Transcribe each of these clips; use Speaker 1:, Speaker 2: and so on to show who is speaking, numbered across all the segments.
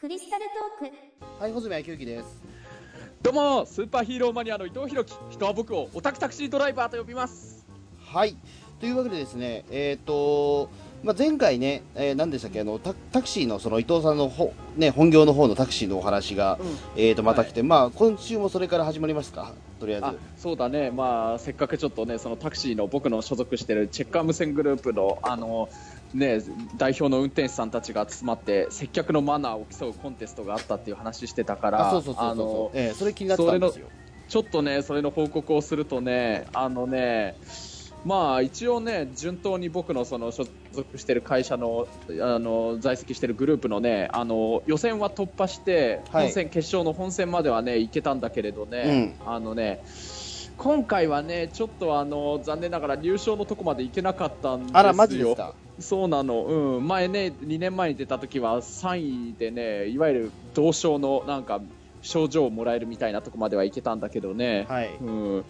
Speaker 1: クリスタルトーク。
Speaker 2: はい、穂積昭之です。
Speaker 3: どうもスーパーヒーローマニアの伊藤弘樹。人は僕をオタクタクシードライバーと呼びます。
Speaker 2: はい、というわけでですね、えっ、と、まあ、前回ね、えー、何でしたっけ、あのタタクシーのその伊藤さんのほ、ね、本業の方のタクシーのお話が、えっ、と、また来て、まあ、今週もそれから始まりますか、とりあえず。
Speaker 3: あそうだね。まあせっかくちょっとねそのタクシーの僕の所属してるチェッカー無線グループのあのね代表の運転手さんたちが集まって接客のマナーを競うコンテストがあったっていう話してたから
Speaker 2: あ、そうそうそうそう
Speaker 3: あの
Speaker 2: えーそれ気になってたんですよ。
Speaker 3: ちょっとねそれの報告をするとねあのねまあ一応ね順当に僕のその所属してる会社のあの在籍してるグループのねあの予選は突破して
Speaker 2: はい
Speaker 3: 本戦、決勝の本戦まではね行けたんだけれどね、あのね今回はねちょっとあの残念ながら入賞のとこまで行けなかったんですよ。
Speaker 2: あら、マジですか？
Speaker 3: そうなの、うん、前ね、2年前に出た時は3位でね、いわゆる同賞のなんか賞状をもらえるみたいなとこまではいけたんだけどね、
Speaker 2: はい。
Speaker 3: うん、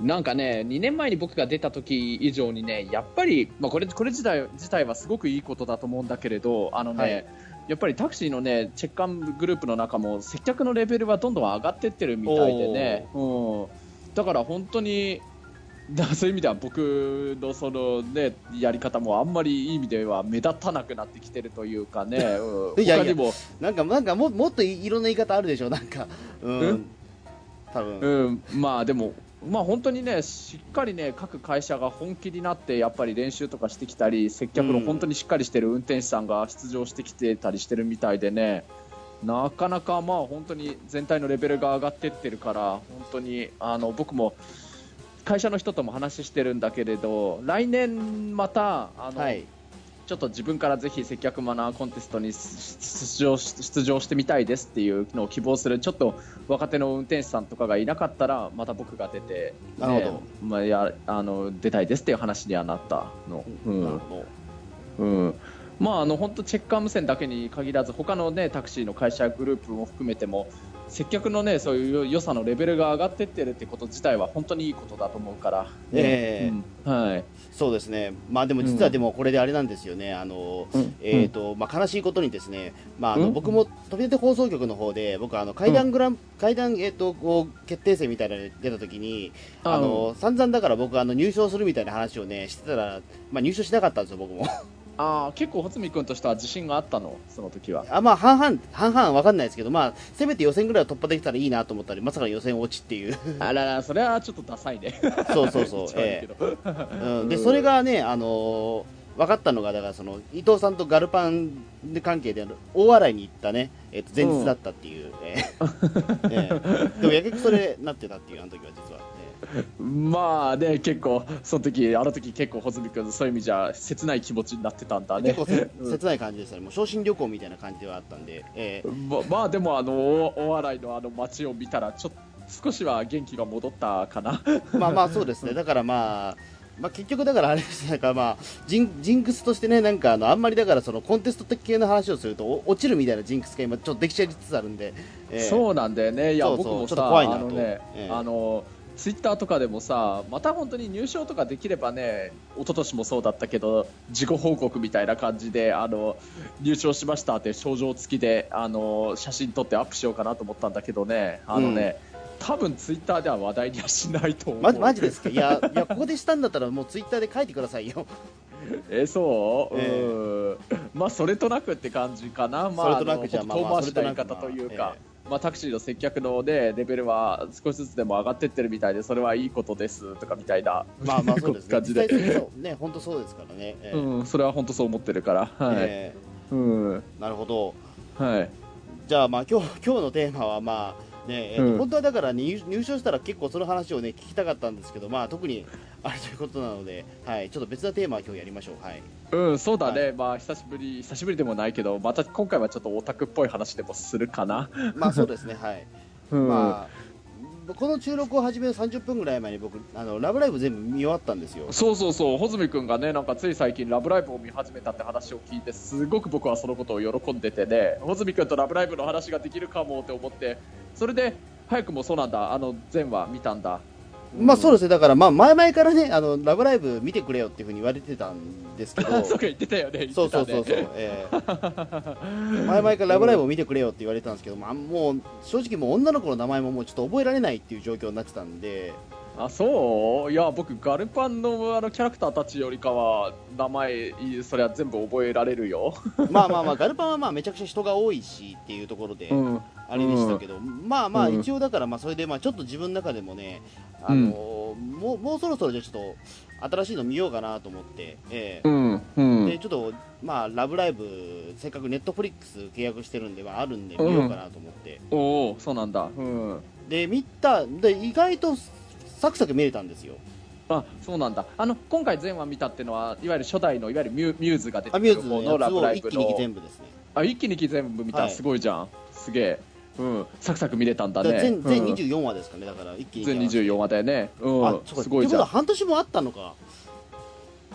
Speaker 3: なんかね、2年前に僕が出た時以上にね、やっぱり、まあ、これこれ自体自体はすごくいいことだと思うんだけれど、あのね、
Speaker 2: はい。
Speaker 3: やっぱりタクシーのね、チェッカングループの中も接客のレベルはどんどん上がってってるみたいでね、うん、だから本当に、だそういう意味では僕のその、ね、やり方もあんまりいい意味では目立たなくなってきてるというかね、うん
Speaker 2: いやいや
Speaker 3: 他にも、
Speaker 2: なんか、なんかも、もっといいろんな言い方あるでしょ、なんか。うん。
Speaker 3: うん？
Speaker 2: 多分。
Speaker 3: うん、まあでも、まあ、本当にねしっかりね各会社が本気になってやっぱり練習とかしてきたり接客の
Speaker 2: うん
Speaker 3: 本当にしっかりしてる運転手さんが出場してきてたりしてるみたいでねなかなかまあ本当に全体のレベルが上がってってるから本当にあの僕も会社の人とも話してるんだけれど来年またあの、
Speaker 2: はい。
Speaker 3: ちょっと自分からぜひ接客マナーコンテストに出場し出場してみたいですっていうのを希望するちょっと若手の運転手さんとかがいなかったらまた僕が出て、
Speaker 2: なるほど
Speaker 3: ねまあ、やあの出たいですっていう話にはなったの。うん
Speaker 2: なるほど。
Speaker 3: うんまあ、あの本当チェッカー無線だけに限らず他の、ね、タクシーの会社グループも含めても接客の、ね、そういう良さのレベルが上がってってるってこと自体は本当にいいことだと思うから、ね
Speaker 2: え。
Speaker 3: うん。はい。
Speaker 2: そうですね、まあでも実はでもこれであれなんですよね、あの
Speaker 3: うん。
Speaker 2: えーとまあ、悲しいことにですね、まあ、あの
Speaker 3: うん。
Speaker 2: 僕も飛び出て放送局の方で、僕あの階段グラン、階段えーとこう決定戦みたいなのに出たときに、あの散々だから僕あの入賞するみたいな話をねしてたら、まあ、入賞しなかったんですよ、僕も。
Speaker 3: あー結構、穂積君としては自信があったの、その時は。
Speaker 2: あまあ半々、半々わかんないですけど、まあ、せめて予選ぐらいは突破できたらいいなと思ったり、まさかの予選落ちっていう、
Speaker 3: あらら、それはちょっとダサいね。
Speaker 2: そうそうそう、え
Speaker 3: けど。
Speaker 2: えうん、でそれがね、あのー分かったのが、だからその伊藤さんとガルパンで関係である大洗に行ったね、えっと前日だったっていう、ええ。ええ。でもやけくそれなってたっていう、あの時は実は。え
Speaker 3: まあね、結構、その時あの時結構、穂積君、そういう意味じゃ切ない気持ちになってたんだね。
Speaker 2: え結構 切ない感じでしたね、もう昇進旅行みたいな感じではあったんで、ええ。
Speaker 3: ままあでも、あの大大洗のあの街を見たら、ちょっと少しは元気が戻ったかな。
Speaker 2: まあまあそうですね、だからまあ、まあ、結局だからあれですね。なんかまあジンジンクスとしてねなんかあのあんまりだからそのコンテスト的系の話をするとお落ちるみたいなジンクスが今ちょっとできちゃいつつあるんで、ええ。
Speaker 3: そうなんだよね、いや僕も
Speaker 2: ちょっと
Speaker 3: さ、
Speaker 2: 怖いなと。
Speaker 3: あのね、
Speaker 2: ええ。
Speaker 3: あのツイッターとかでもさ、また本当に入賞とかできればね、一昨年もそうだったけど、自己報告みたいな感じで、あの入賞しましたって症状付きであの写真撮ってアップしようかなと思ったんだけどね、あのね、多分ツイッターでは話題にはしないと思う。
Speaker 2: マジですか？いやいやここでしたんだったらもうツイッターで書いてくださいよ。
Speaker 3: えそう、
Speaker 2: ええ。
Speaker 3: うん。まあそれとなくって感じかな、まあ、
Speaker 2: それとなくじゃあ
Speaker 3: 遠回しな言い方というか、まあ、タクシーの接客の、ね、レベルは少しずつでも上がってってるみたいで、それはいいことですとかみたいな、
Speaker 2: まあまあそうですね。
Speaker 3: 感じで。
Speaker 2: ね本当そうですからね、ええ。
Speaker 3: うん、それは本当そう思ってるから、はい、
Speaker 2: え
Speaker 3: うん、
Speaker 2: えなるほど。
Speaker 3: はい、
Speaker 2: じゃあまあ今日今日のテーマはまあね
Speaker 3: うん。
Speaker 2: 本当はだから入入賞したら結構その話をね聞きたかったんですけどまあ特に あれということなのではいちょっと別なテーマを今日やりましょうはい。
Speaker 3: うん、そうだね、
Speaker 2: は
Speaker 3: まあ久しぶり、久しぶりでもないけど、また今回はちょっとオタクっぽい話でもするかな。
Speaker 2: まあそうですねはい。
Speaker 3: うん。
Speaker 2: まあ、この収録を始める30分ぐらい前に僕あのラブライブ全部見終わったんですよ。
Speaker 3: そうそうそう、穂積君がね、なんかつい最近、ラブライブを見始めたって話を聞いて、すごく僕はそのことを喜んでてね、穂積君とラブライブの話ができるかもって思って、それで、早くもそうなんだ、あの、全話見たんだ。
Speaker 2: まあそうですね、だからまあ前々からね、あのラブライブ見てくれよっていうふうに言われてたんですけど、
Speaker 3: そうか言ってたよね。
Speaker 2: そうそうそうそう、えー前々からラブライブを見てくれよって言われてたんですけど、まあ、もう正直、もう女の子の名前ももうちょっと覚えられないっていう状況になってたんで、
Speaker 3: あそういや僕ガルパンのあのキャラクターたちよりかは名前それは全部覚えられるよ。
Speaker 2: まあまあまあ、ガルパンはまあめちゃくちゃ人が多いしっていうところで、
Speaker 3: ん。
Speaker 2: あれでしたけど、まあまあ、
Speaker 3: うん。
Speaker 2: 一応だから、まあそれでまあちょっと自分の中でもね、あのもうもうそろそろじゃあちょっと新しいの見ようかなと思って、ええ。
Speaker 3: うん。うん。
Speaker 2: でちょっと、まあ、ラブライブ、せっかくネットフリックス契約してるんで、まあ、あるんで見ようかなと思って、
Speaker 3: おおそうなんだ。うん。
Speaker 2: で見たで、意外とサクサク見れたんですよ、
Speaker 3: あそうなんだ。あの今回全話見たっていうのはいわゆる初代のいわゆるミュミューズが出て
Speaker 2: ア
Speaker 3: くる
Speaker 2: ミューズのや
Speaker 3: 方のラブ
Speaker 2: つを一気に
Speaker 3: ライブの
Speaker 2: 全部ですね、
Speaker 3: あ一気に全部見た、
Speaker 2: はい。
Speaker 3: すごいじゃん。すげえうん。サクサク見れたんだね。
Speaker 2: 全全
Speaker 3: うん。
Speaker 2: 24話ですかね、だから一気に。
Speaker 3: 全24話だよね。うん。すごいじゃん。
Speaker 2: ってことは半年もあったのか、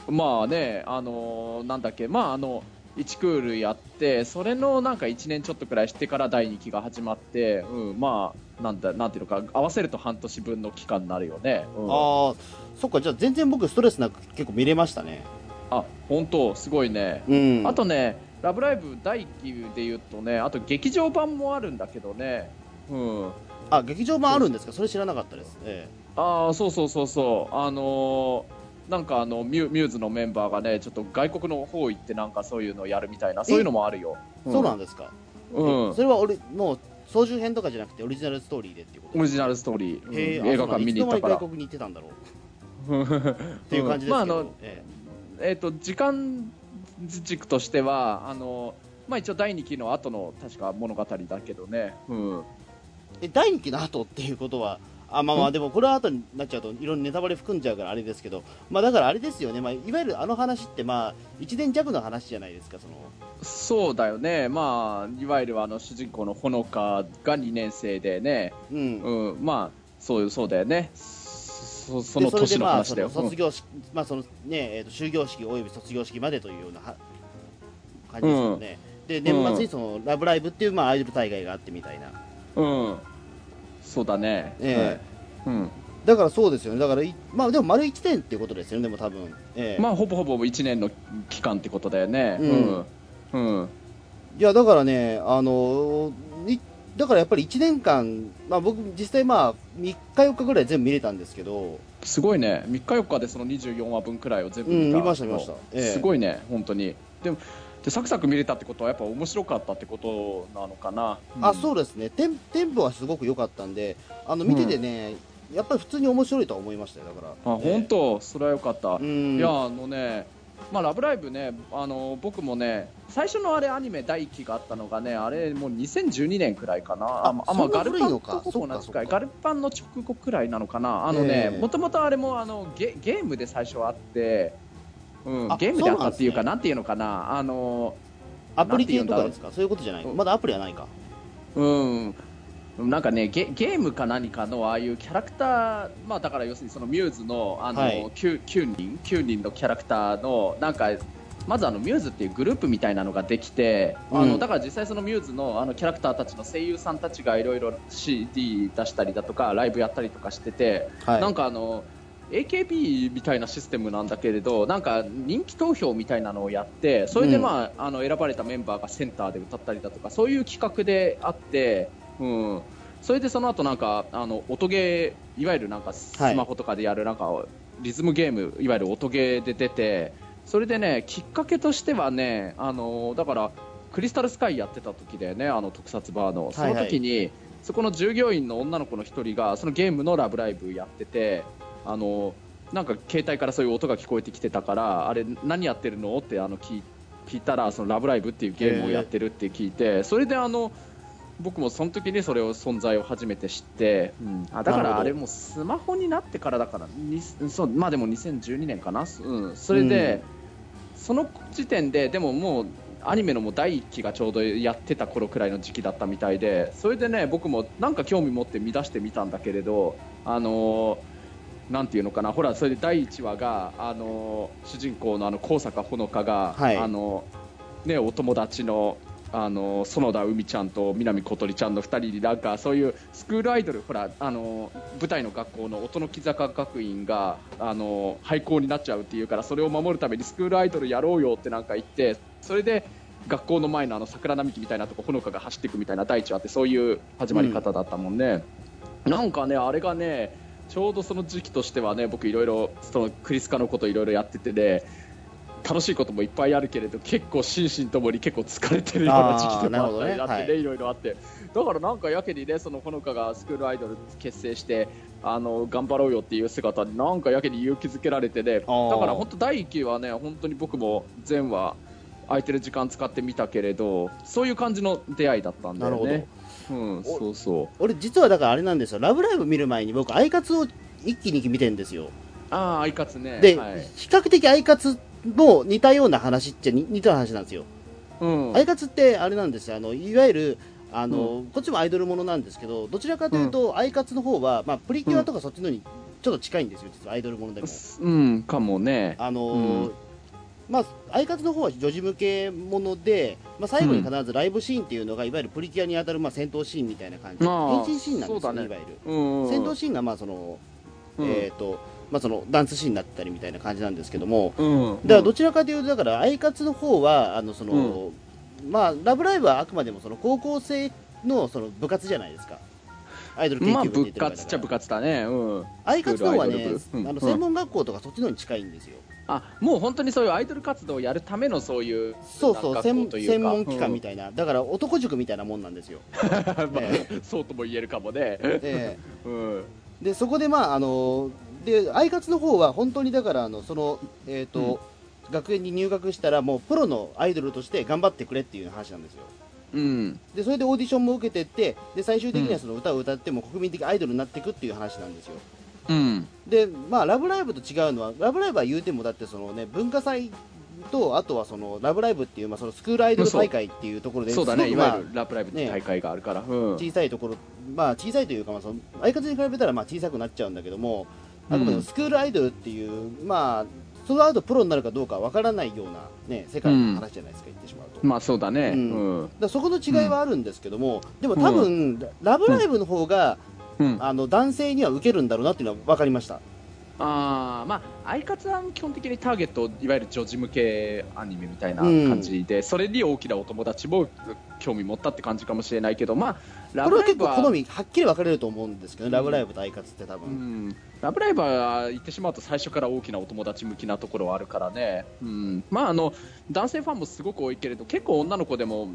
Speaker 3: まあねあのーなんだっけ。まああの1クールやってそれのなんか1年ちょっとくらいしてから第2期が始まって、うん、まあなんだなんていうのか合わせると半年分の期間になるよね、うん。
Speaker 2: ああ、そっか、じゃあ全然僕、ストレスなく結構見れましたね。
Speaker 3: あ本当。すごいね。
Speaker 2: うん、
Speaker 3: あとね、ラブライブ第1期で言うとね、あと劇場版もあるんだけどね、うん、
Speaker 2: あ劇場版あるんですか、それ知らなかったです。え
Speaker 3: ああ、そうそうそうそう、あのーなんかあのミュミューズのメンバーがね、ちょっと外国の方行って、なんかそういうのやるみたいな、そういうのもあるよ。
Speaker 2: えそうなんですか、
Speaker 3: うん、
Speaker 2: それは俺、もう総集編とかじゃなくて、オリジナルストーリーでっていうこと？
Speaker 3: オリジナルストーリー、う映画館見に行ったから。
Speaker 2: いつの間に外。国に行ってたんだろう。っていう感じですけど、
Speaker 3: まああの
Speaker 2: え
Speaker 3: え。ー、と時間軸としては、あのまあ、一応第2期の後の確か物語だけどね、うん、
Speaker 2: ええ第2期の後っていうことは、あまあまあ、
Speaker 3: ん。
Speaker 2: でもこれは後になっちゃうと、いろんなネタバレ含んじゃうからあれですけど、まあだからあれですよね、まあ、いわゆるあの話って、まあ、1年弱の話じゃないですか、その。
Speaker 3: そうだよね、まあ、いわゆるあの主人公のほのかが2年生でね、
Speaker 2: うん、
Speaker 3: うん、まあそうそうだよねそその
Speaker 2: でそれでまあそ
Speaker 3: 年の話だよ、
Speaker 2: の卒業式、まあそのねえーと終業式および卒業式までというようなは感じですよね。で年末にそのラブライブっていうまあアイドル大会があってみたいな。
Speaker 3: うん、うんそうだね、
Speaker 2: え。
Speaker 3: はい。うん。
Speaker 2: だからそうですよね。だからいまあでも丸1年っていうことですよね。でも多分。ええ。
Speaker 3: まあほぼほぼ1年の期間ってことだよね、
Speaker 2: うん。
Speaker 3: うん。うん。
Speaker 2: いやだからねあのいだからやっぱり1年間まあ僕実際まあ3日4日ぐらい全部見れたんですけど。
Speaker 3: すごいね、3日4日でその24話分くらいを全部
Speaker 2: うん
Speaker 3: 見た、
Speaker 2: 見ました見ましたええ
Speaker 3: すごいね、本当に。でもでサクサク見れたってことは、やっぱ面白かったってことなのかな。
Speaker 2: あそうですねテンテンポはすごく良かったんであの見ててね、やっぱり普通に面白いとは思いましたよだから。
Speaker 3: あ本当、それはよかった。
Speaker 2: うん
Speaker 3: いやあのね、まあ、ラブライブね、あの僕もね、最初のあれアニメ第1期があったのがね、あれもう2012年くらいかな、
Speaker 2: あ
Speaker 3: あまあ、ガルパンと同じくらい、ガルパンの直後くらいなのかな、あのね
Speaker 2: え、え。
Speaker 3: もともとあれもあのゲゲームで最初あって、うん
Speaker 2: あ、
Speaker 3: ゲームであったっていうか、
Speaker 2: なん
Speaker 3: なんていうのかな、あの
Speaker 2: アプリ系とかですか？そういうことじゃない、
Speaker 3: うん
Speaker 2: まだアプリはないか。
Speaker 3: うん、なんかねゲ、ゲームか何かのああいうキャラクター、まあ、だから要するにそのミューズのあの、
Speaker 2: はい。
Speaker 3: 9, 9人9人のキャラクターのなんかまずあのミューズっていうグループみたいなのができて、あ
Speaker 2: うん。
Speaker 3: のだから実際そのミューズのあのキャラクターたちの声優さんたちがいろいろ CD 出したりだとかライブやったりとかしてて、
Speaker 2: はい。
Speaker 3: なんかあの AKB みたいなシステムなんだけれどなんか人気投票みたいなのをやってそれで、まああの選ばれたメンバーがセンターで歌ったりだとかそういう企画であって、うん、それでその後なんかあの音ゲーいわゆるなんかスマホとかでやるなんか、リズムゲームいわゆる音ゲーで出てそれでねきっかけとしてはねあのだからクリスタルスカイやってた時だよねあの特撮バーの。その時に、そこの従業員の女の子の一人がそのゲームのラブライブやっててあのなんか携帯からそういう音が聞こえてきてたからあれ何やってるの？ってあの聞い聞いたらそのラブライブっていうゲームをやってるって聞いてそれであの僕もその時にそれを存在を初めて知って、うん、あだからあれもスマホになってからだからにそうまあでも2012年かな、うん、それで、その時点ででももうアニメのもう第1期がちょうどやってた頃くらいの時期だったみたいでそれでね僕もなんか興味持って見出してみたんだけれどあのーなんていうのかな。ほらそれで第1話があのー主人公のあの高坂ほのかが、
Speaker 2: はい。
Speaker 3: あのねお友達のあの園田海ちゃんと南小鳥ちゃんの2人になんかそういうスクールアイドルほらあの舞台の学校の音の木坂学院があの廃校になっちゃうっていうからそれを守るためにスクールアイドルやろうよってなんか言ってそれで学校の前のあの桜並木みたいなとこほのかが走っていくみたいな大地あってそういう始まり方だったもんね、なんかねあれがねちょうどその時期としてはね僕いろいろそのクリスカのこといろいろやっててね楽しいこともいっぱいあるけれど結構心身ともに結構疲れてるような時期とかあったりだってね、はい、いろいろあってだからなんかやけにねそのほのかがスクールアイドル結成してあの頑張ろうよっていう姿になんかやけに勇気づけられてねだから本当第1期はね本当に僕も前話空いてる時間使ってみたけれどそういう感じの出会いだったんだよね。うん、そうそう。
Speaker 2: 俺実はだからあれなんですよ「ラブライブ!」見る前に僕アイカツを一気に見てるんですよ。
Speaker 3: ああアイカツね。
Speaker 2: で、はい、比較的アイカツも似たような話っちゃ似た話なんですよ、うん、アイカツってあれなんですよ。あのいわゆるあの、うん、こっちもアイドルものなんですけどどちらかというと、うん、アイカツの方は、まあ、プリキュアとかそっちのにちょっと近いんですよ実はアイドルものでも。
Speaker 3: うんかもね。
Speaker 2: あのーまあ、アイカツの方は女児向けもので、まあ、最後に必ずライブシーンっていうのが、いわゆるプリキュアに当たるまあ戦闘シーンみたいな感じ、変身シーンなんですよね、ね。いわゆる、戦闘シーンがまあその、えーとまあ、そのダンスシーンになったりみたいな感じなんですけども、うん、だからどちらかというと、だからアイカツの方はあのその、まあ、ラブライブはあくまでもその高校生のその部活じゃないですか。アイドル研究部
Speaker 3: って部活っちゃ部活だね、うん、
Speaker 2: アイカツの方はね、あの専門学校とかそっちのに近いんですよ。
Speaker 3: あもう本当にそういうアイドル活動をやるためのそういう
Speaker 2: そうそう専専門機関みたいな、うん、だから男塾みたいなもんなんですよ、まあ、
Speaker 3: そうとも言えるかもね、え
Speaker 2: ー、うん、でそこでまああのでアイカツの方は本当にだからあのそのえっ、ー、と、うん、学園に入学したらもうプロのアイドルとして頑張ってくれっていう話なんですよ。うん、でそれでオーディションも受けてってで最終的にはその歌を歌っても国民的アイドルになっていくっていう話なんですよ、うん、で、まあ、ラブライブと違うのは、ラブライブは言うても、だってそのね、文化祭と、あとはその、ラブライブっていう、まあ、そのスクールアイドル大会っていうところで、
Speaker 3: そう。だね、いわゆるラブライブって大会があるから、ね
Speaker 2: うん、小さいところ、まあ、小さいというか、まあ、その相方に比べたらまあ小さくなっちゃうんだけども、あくまでもスクールアイドルっていう、まあ、その後プロになるかどうかわからないような、ね、世界の話じゃないですか、うん、言ってしまうと。
Speaker 3: まあそうだね、うん、
Speaker 2: だそこの違いはあるんですけども、でも多分、ラブライブの方が、あの男性には受けるんだろうなっていうのは分かりました。
Speaker 3: あまあ、アイカツは基本的にターゲットいわゆる女児向けアニメみたいな感じで、うん、それに大きなお友達も興味持ったって感じかもしれないけど、まあ、
Speaker 2: ラブライブはこれは結構好みはっきり分かれると思うんですけど、うん、ラブライブとアイカツって多分、う
Speaker 3: ん、ラブライブは言ってしまうと最初から大きなお友達向きなところはあるからね、うん、まああの男性ファンもすごく多いけれど結構女の子でも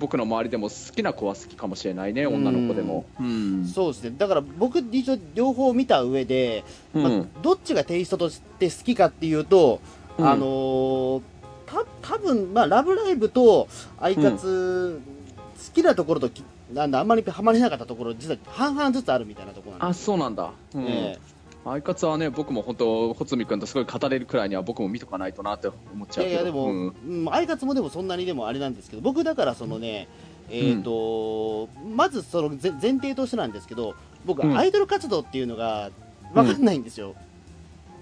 Speaker 3: 僕の周りでも好きな子は好きかもしれないね女の子でも、
Speaker 2: うん、そうですね。だから僕一応両方見た上で、まあ、どっちがテイストとして好きかっていうと、あのー、た多分まあラブライブとアイカツ、好きなところとなんだあんまりはまれなかったところ実は半々ずつあるみたいなところ
Speaker 3: なんですあそうなんだ、うん、えーアイカツはね僕も本当、穂積君とすごい語れるくらいには僕も見とかないとなって思っちゃういやいやでも、うん、
Speaker 2: アイカツもでもそんなにでもあれなんですけど僕だからそのね、えーと、うん、まずその前提としてなんですけど僕、アイドル活動っていうのが分かんないんですよ。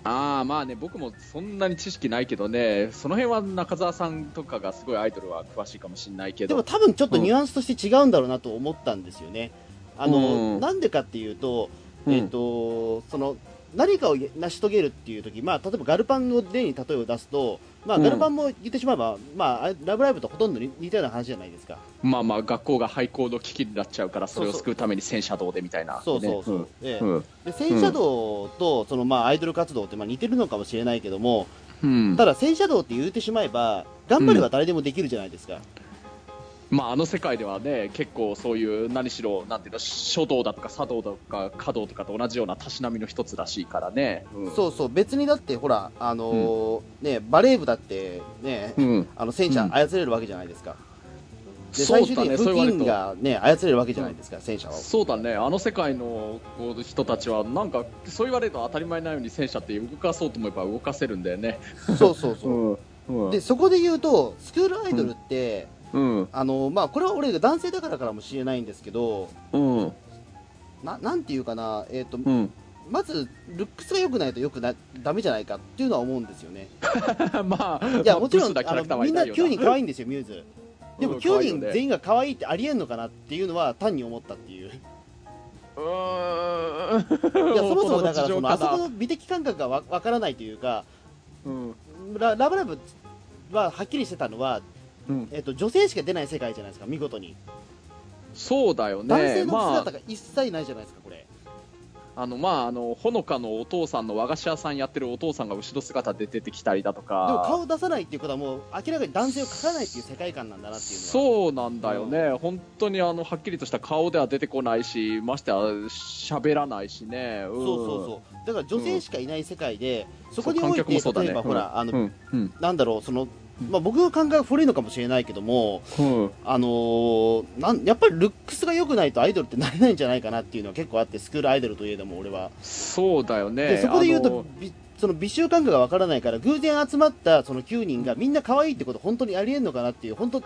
Speaker 3: ああまあね僕もそんなに知識ないけどねその辺は中澤さんとかがすごいアイドルは詳しいかもしれないけど。
Speaker 2: でも多分ちょっとニュアンスとして違うんだろうなと思ったんですよね。あの、なんでかっていうと、えっ、ー、と、その何かを成し遂げるっていう時、まあ、例えばガルパンの例に例えを出すと、まあ、ガルパンも言ってしまえば、うん、まあ、ラブライブとほとんど似たような話じゃないですか。
Speaker 3: まあまあ、学校が廃校の危機になっちゃうから、それを救うために戦車道でみたいな、
Speaker 2: そうそうそう。で戦車道と、そのまあ、アイドル活動ってまあ似てるのかもしれないけども、うん、ただ戦車道って言うてしまえば、頑張れば誰でもできるじゃないですか。うん
Speaker 3: まあ、あの世界ではね結構そういう何しろなんていうの書道だとか茶道とか華道とかと同じようなたしなみの一つらしいからね、
Speaker 2: うん、そうそう別にだってほらあのーうん、ねバレー部だってね、うん、あの戦車操れるわけじゃないですか、で最終的に武器が、ね、操れるわけじゃないですか、戦車は。
Speaker 3: そうだね、あの世界の人たちは、なんか、そう言われると当たり前なように戦車って動かそうと思えば動かせるんだよね。
Speaker 2: そうそうそう。うん、で、そこで言うと、スクールアイドルって、うん、あのまあ、これは俺が男性だからからもしれないんですけど、うん、ななんていうかな、えーと、うん、まずルックスが良くないとよくなダメじゃないかっていうのは思うんですよね。
Speaker 3: まあ、
Speaker 2: いやもちろんあのみんな9人可愛いんですよ、ミューズ。でも
Speaker 3: うん
Speaker 2: 9人全
Speaker 3: 員
Speaker 2: 員が可愛いってありえんのかなっていうのは単に思ったっていう。
Speaker 3: うーん。
Speaker 2: いやそもそもだからその あそこ
Speaker 3: の
Speaker 2: 美的感覚がわわからないというか
Speaker 3: なうん
Speaker 2: ララブライブははっきりしてたのは、
Speaker 3: うん。
Speaker 2: えっと女性しか出ない世界じゃないですか見事に。
Speaker 3: そうだよね。
Speaker 2: 男性の
Speaker 3: まあ。
Speaker 2: 姿が一切ないじゃないですかこれ、
Speaker 3: あのまああのほのかのお父さんの和菓子屋さんやってるお父さんが後ろ姿で出てきたりだとか。
Speaker 2: でも顔出さないっていうことはもう明らかに男性を描かないっていう世界観なんだなっていう
Speaker 3: そうなんだよね、本当にあのはっきりとした顔では出てこないしましてや喋らないしね、うん、
Speaker 2: そうそうそう。だから女性しかいない世界で、そこにおいて、
Speaker 3: 観客もそうだね。
Speaker 2: 例えばほら、あの
Speaker 3: うん。うん。
Speaker 2: なんだろうその、まあ、僕の感覚が古いのかもしれないけども、
Speaker 3: うん。
Speaker 2: あのーなんやっぱりルックスが良くないとアイドルってなれないんじゃないかなっていうのは結構あってスクールアイドルといえども俺は、
Speaker 3: そうだよね。
Speaker 2: でそこで言うと
Speaker 3: あの
Speaker 2: びその美醜感覚がわからないから偶然集まったその9人がみんな可愛いってこと本当にありえんのかなっていう本当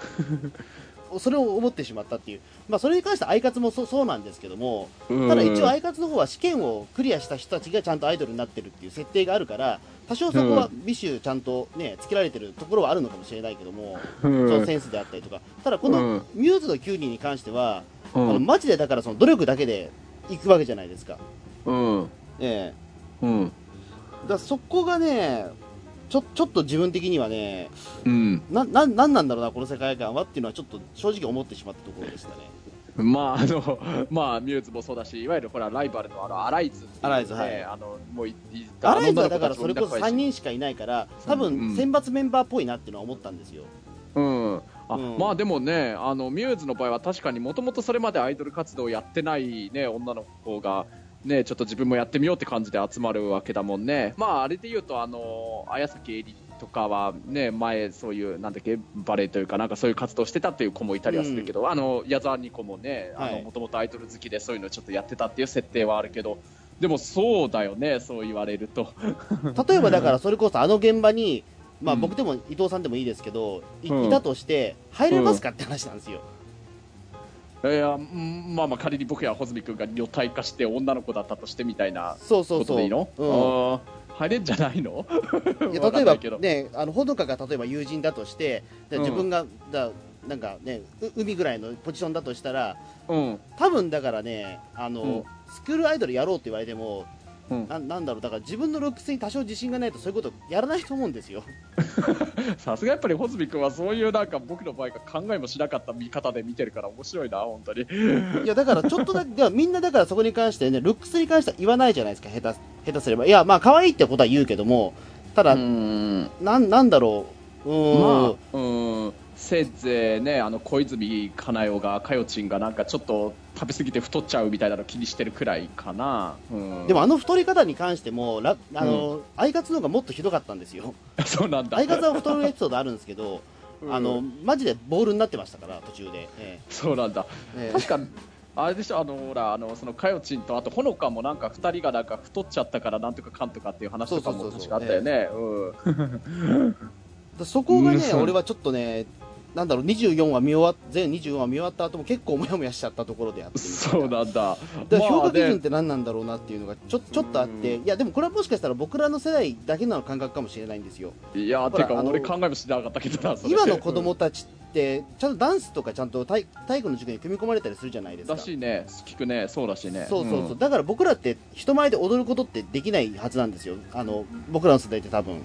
Speaker 2: それを思ってしまったっていう、まあ、それに関してアイカツもそそうなんですけども
Speaker 3: うん
Speaker 2: ただ一応アイカツの方は試験をクリアした人たちがちゃんとアイドルになってるっていう設定があるから多少そこは美醜ちゃんとねつけられてるところはあるのかもしれないけども、
Speaker 3: うん。
Speaker 2: そのセンスであったりとか。ただこ
Speaker 3: う
Speaker 2: の
Speaker 3: ん。
Speaker 2: ミューズの9人に関しては、
Speaker 3: うん。
Speaker 2: あのマジでだからその努力だけでいくわけじゃないですか。
Speaker 3: うん。
Speaker 2: え
Speaker 3: うん。
Speaker 2: えだそこがねちょちょっと自分的にはね
Speaker 3: うん。
Speaker 2: なななんなんだろうなこの世界観はっていうのはちょっと正直思ってしまったところでしたね。
Speaker 3: まああの まあミューズもそうだしいわゆるほらライバルのあのアライズね
Speaker 2: アライズはい。
Speaker 3: あのもういい
Speaker 2: アライズはだからそれこそ3
Speaker 3: 女の子たちもみんな可愛いし
Speaker 2: 人しかいないから多
Speaker 3: うん。
Speaker 2: 分選抜メンバーっぽいなっていうのは思ったんですよ。
Speaker 3: うん。あ
Speaker 2: うん。
Speaker 3: まあでもねあのミューズの場合は確かにもともとそれまでアイドル活動をやってない、ね、女の子が、ね、ちょっと自分もやってみようって感じで集まるわけだもんね、まあ、あれで言うとあの綾崎絵里とかは、ね、前、そういうなんだっけバレエというかなんかそういう活動してたっていう子もいたりはするけど、あの矢沢ニコもね
Speaker 2: はい。
Speaker 3: もともとアイドル好きでそういうのちょっとやってたっていう設定はあるけどでもそうだよね、そう言われると。
Speaker 2: 例えばだからそれこそあの現場に、まあ、
Speaker 3: うん。
Speaker 2: 僕でも伊藤さんでもいいですけど、い
Speaker 3: うん。
Speaker 2: いたとして入れますかって話なんですよ。
Speaker 3: いやうんまあまあ仮に僕や穂積君が女体化して女の子だったとしてみたいな
Speaker 2: そうそうそう。
Speaker 3: ことでいいの、
Speaker 2: うん。
Speaker 3: 入れんじゃないの？
Speaker 2: いや例えば ね、あのほのかが例えば友人だとして、自分がだなんかね、う海ぐらいのポジションだとしたら、
Speaker 3: うん。
Speaker 2: 多分だからね、あの、
Speaker 3: うん。
Speaker 2: スクールアイドルやろうって言われても、
Speaker 3: うん。
Speaker 2: ななんだろう、だから自分のルックスに多少自信がないとそういうことやらないと思うんですよ。
Speaker 3: さすがやっぱり穂積君はそういうなんか僕の場合が考えもしなかった見方で見てるから面白いな本当に。
Speaker 2: いやだからちょっとだけ、いやみんなだからそこに関してね、ルックスに関しては言わないじゃないですか、下手下手すれば。いや、まあ可愛いってことは言うけども、ただ、
Speaker 3: ん。
Speaker 2: なんなんだろう、うーん、
Speaker 3: まあうん。せいぜいねあの小泉かなよがかよちんがなんかちょっと食べ過ぎて太っちゃうみたいなの気にしてるくらいかな、うん、
Speaker 2: でもあの太り方に関しても、ラあの、アイカツの方がもっとひどかったんですよ。
Speaker 3: そうなんだ。
Speaker 2: アイカツは太るエピソードあるんですけど、
Speaker 3: うん。
Speaker 2: あの、マジでボールになってましたから、途中で。え
Speaker 3: そうなんだ。
Speaker 2: ええ。え
Speaker 3: 確かあれでしょあのほらあのそのかよちんとあとほのかもなんか二人がなんか太っちゃったからなんとかかんとかっていう話とかも確かあったよね。
Speaker 2: そこがね、
Speaker 3: うん
Speaker 2: 俺はちょっとね、なんだろう、24話見終わっ全24話見終わった後も結構モヤモヤしちゃったところであって。
Speaker 3: そうなんだ
Speaker 2: だ評価基準って何なんだろうなっていうのがちょちょっとあって、いやでもこれはもしかしたら僕らの世代だけの感覚かもしれないんですよ。
Speaker 3: いやてか俺考えもしなかったけどな
Speaker 2: 今の子供たちってちゃんとダンスとかちゃんと体体育の授業に組み込まれたりするじゃないですか。
Speaker 3: らしいね聞くねそうらしいね
Speaker 2: そうそうそう、
Speaker 3: ん
Speaker 2: だから僕らって人前で踊ることってできないはずなんですよ。あの僕らの世代って多分。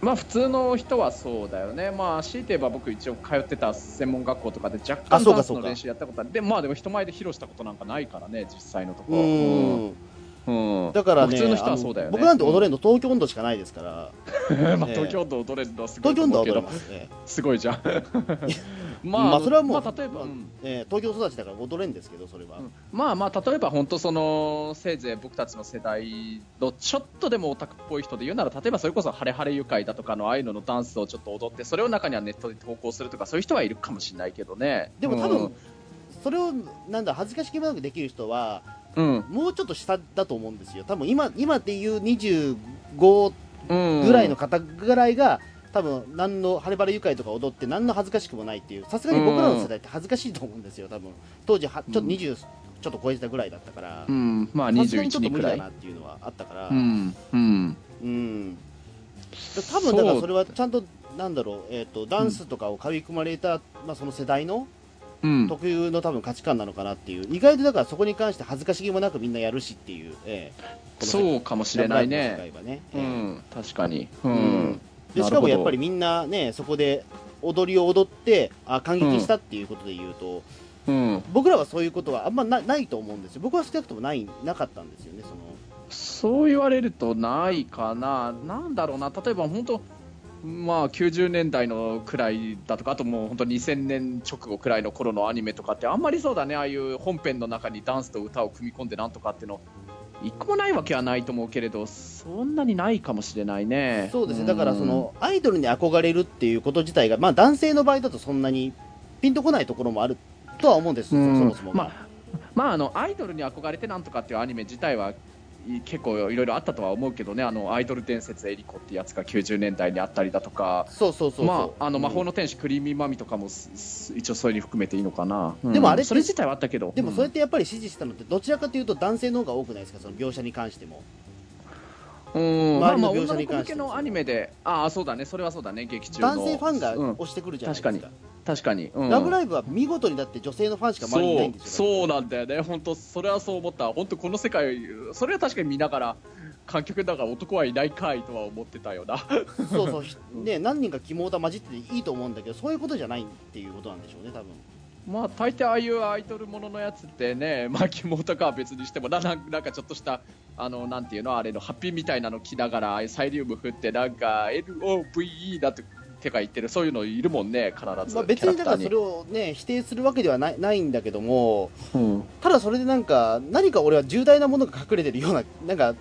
Speaker 3: まあ普通の人はそうだよね。まあ強いて言えば僕一応通ってた専門学校とかで若干ダンスの練習やったことある。でまあでも人前で披露したことなんかないからね実際のとこ
Speaker 2: う
Speaker 3: ろ
Speaker 2: ん。
Speaker 3: うん。
Speaker 2: だからね、
Speaker 3: 普通の人はそうだよね。
Speaker 2: 僕なんて踊れるの東京温度しかないですから、
Speaker 3: まあ
Speaker 2: ええ
Speaker 3: 東京都踊れるのはすごい
Speaker 2: 東京温度踊れます。え え
Speaker 3: すごいじゃん。ま
Speaker 2: まあそれはもう
Speaker 3: まあ、例えば、うん。
Speaker 2: ええ東京育ちだから踊れるんですけど、それは。
Speaker 3: まあまあ例えば本当そのせいぜい僕たちの世代のちょっとでもオタクっぽい人で言うなら例えばそれこそハレハレ愉快だとかのああいうののダンスをちょっと踊ってそれを中にはネットで投稿するとかそういう人はいるかもしれないけどね。
Speaker 2: でも多分、
Speaker 3: うん
Speaker 2: それをなんだ恥ずかしげもなくできる人は
Speaker 3: うん。
Speaker 2: もうちょっと下だと思うんですよ。多分今今っていう25
Speaker 3: うん。
Speaker 2: ぐらいの方ぐらいが、多分何の晴れ晴れ愉快とか踊って何の恥ずかしくもないっていうさすがに僕らの世代って恥ずかしいと思うんですよ。多分。当時はちょっと20、ちょっと超えてたぐらいだったから。
Speaker 3: うん。まあ
Speaker 2: さすがにちょっと
Speaker 3: 21くらい
Speaker 2: 無理だなっていうのはあったから。
Speaker 3: うん。うん。
Speaker 2: うん。で多分だからそれはちゃんとなんだろう、えーと、ダンスとかを組み組まれた、まあ、その世代の
Speaker 3: うん、
Speaker 2: 特有の多分価値観なのかなっていう、意外とだからそこに関して恥ずかしげもなくみんなやるしっていう、え
Speaker 3: ー、そうかもしれないね、
Speaker 2: ね。
Speaker 3: えー、うん、確かに、う
Speaker 2: ん、でしかもやっぱりみんなね、そこで踊りを踊ってあ感激したっていうことで言うと、
Speaker 3: うん、
Speaker 2: 僕らはそういうことはあんまなないと思うんですよ、僕は少なくともないなかったんですよね、その。
Speaker 3: そう言われるとないかな、なんだろうな、例えば本当、まあ、90年代のくらいだとか、あともう本当2000年直後くらいの頃のアニメとかって、あんまりそうだね、ああいう本編の中にダンスと歌を組み込んでなんとかっていうの、一個もないわけはないと思うけれど、そんなにないかもしれないね。
Speaker 2: そうですね、だからその、アイドルに憧れるっていうこと自体が、まあ、男性の場合だとそんなにピンとこないところもあるとは思うんです、そもそも。
Speaker 3: まあまあ、あのアイドルに憧れてなんとかっていうアニメ自体は結構いろいろあったとは思うけどね、あのアイドル伝説エリコってやつが90年代にあったりだとか、
Speaker 2: そうそうそう
Speaker 3: まあ、あの魔法の天使クリーミーマミとかも、一応それに含めていいのかな、
Speaker 2: うん、でもあれ
Speaker 3: それ自体はあったけど、
Speaker 2: でもそれってやっぱり支持したのって、どちらかというと男性の方が多くないですか、その描写に関しても。
Speaker 3: うん。まあまあ、女の子向けのアニメで、ああ、そうだね、それはそうだね、劇中の。
Speaker 2: 男性ファンが押してくるじゃないですか。うん、確かに
Speaker 3: 確かに、
Speaker 2: うん、ラブライブは見事にだって女性のファンしか周りにいないんです
Speaker 3: よ。そうなんだよね。本当それはそう思った。本当この世界それは確かに見ながら観客だから男はいないかいとは思ってたよな。
Speaker 2: そうそう、ね、何人か肝タ混じってていいと思うんだけどそういうことじゃないっていうことなんでしょうね多分。
Speaker 3: まあ大抵ああいうアイドルもののやつってね、まあ、肝とかは別にしてもな。なんかちょっとしたあのなんていうのあれのハッピーみたいなの着ながらサイリウム振ってなんか LOVE だって手が言ってるそういうのいるもんね必ず、
Speaker 2: まあ、別にだからそれをね否定するわけではないないんだけども、
Speaker 3: うん、
Speaker 2: ただそれでなんか何か俺は重大なものが隠れてるようななんか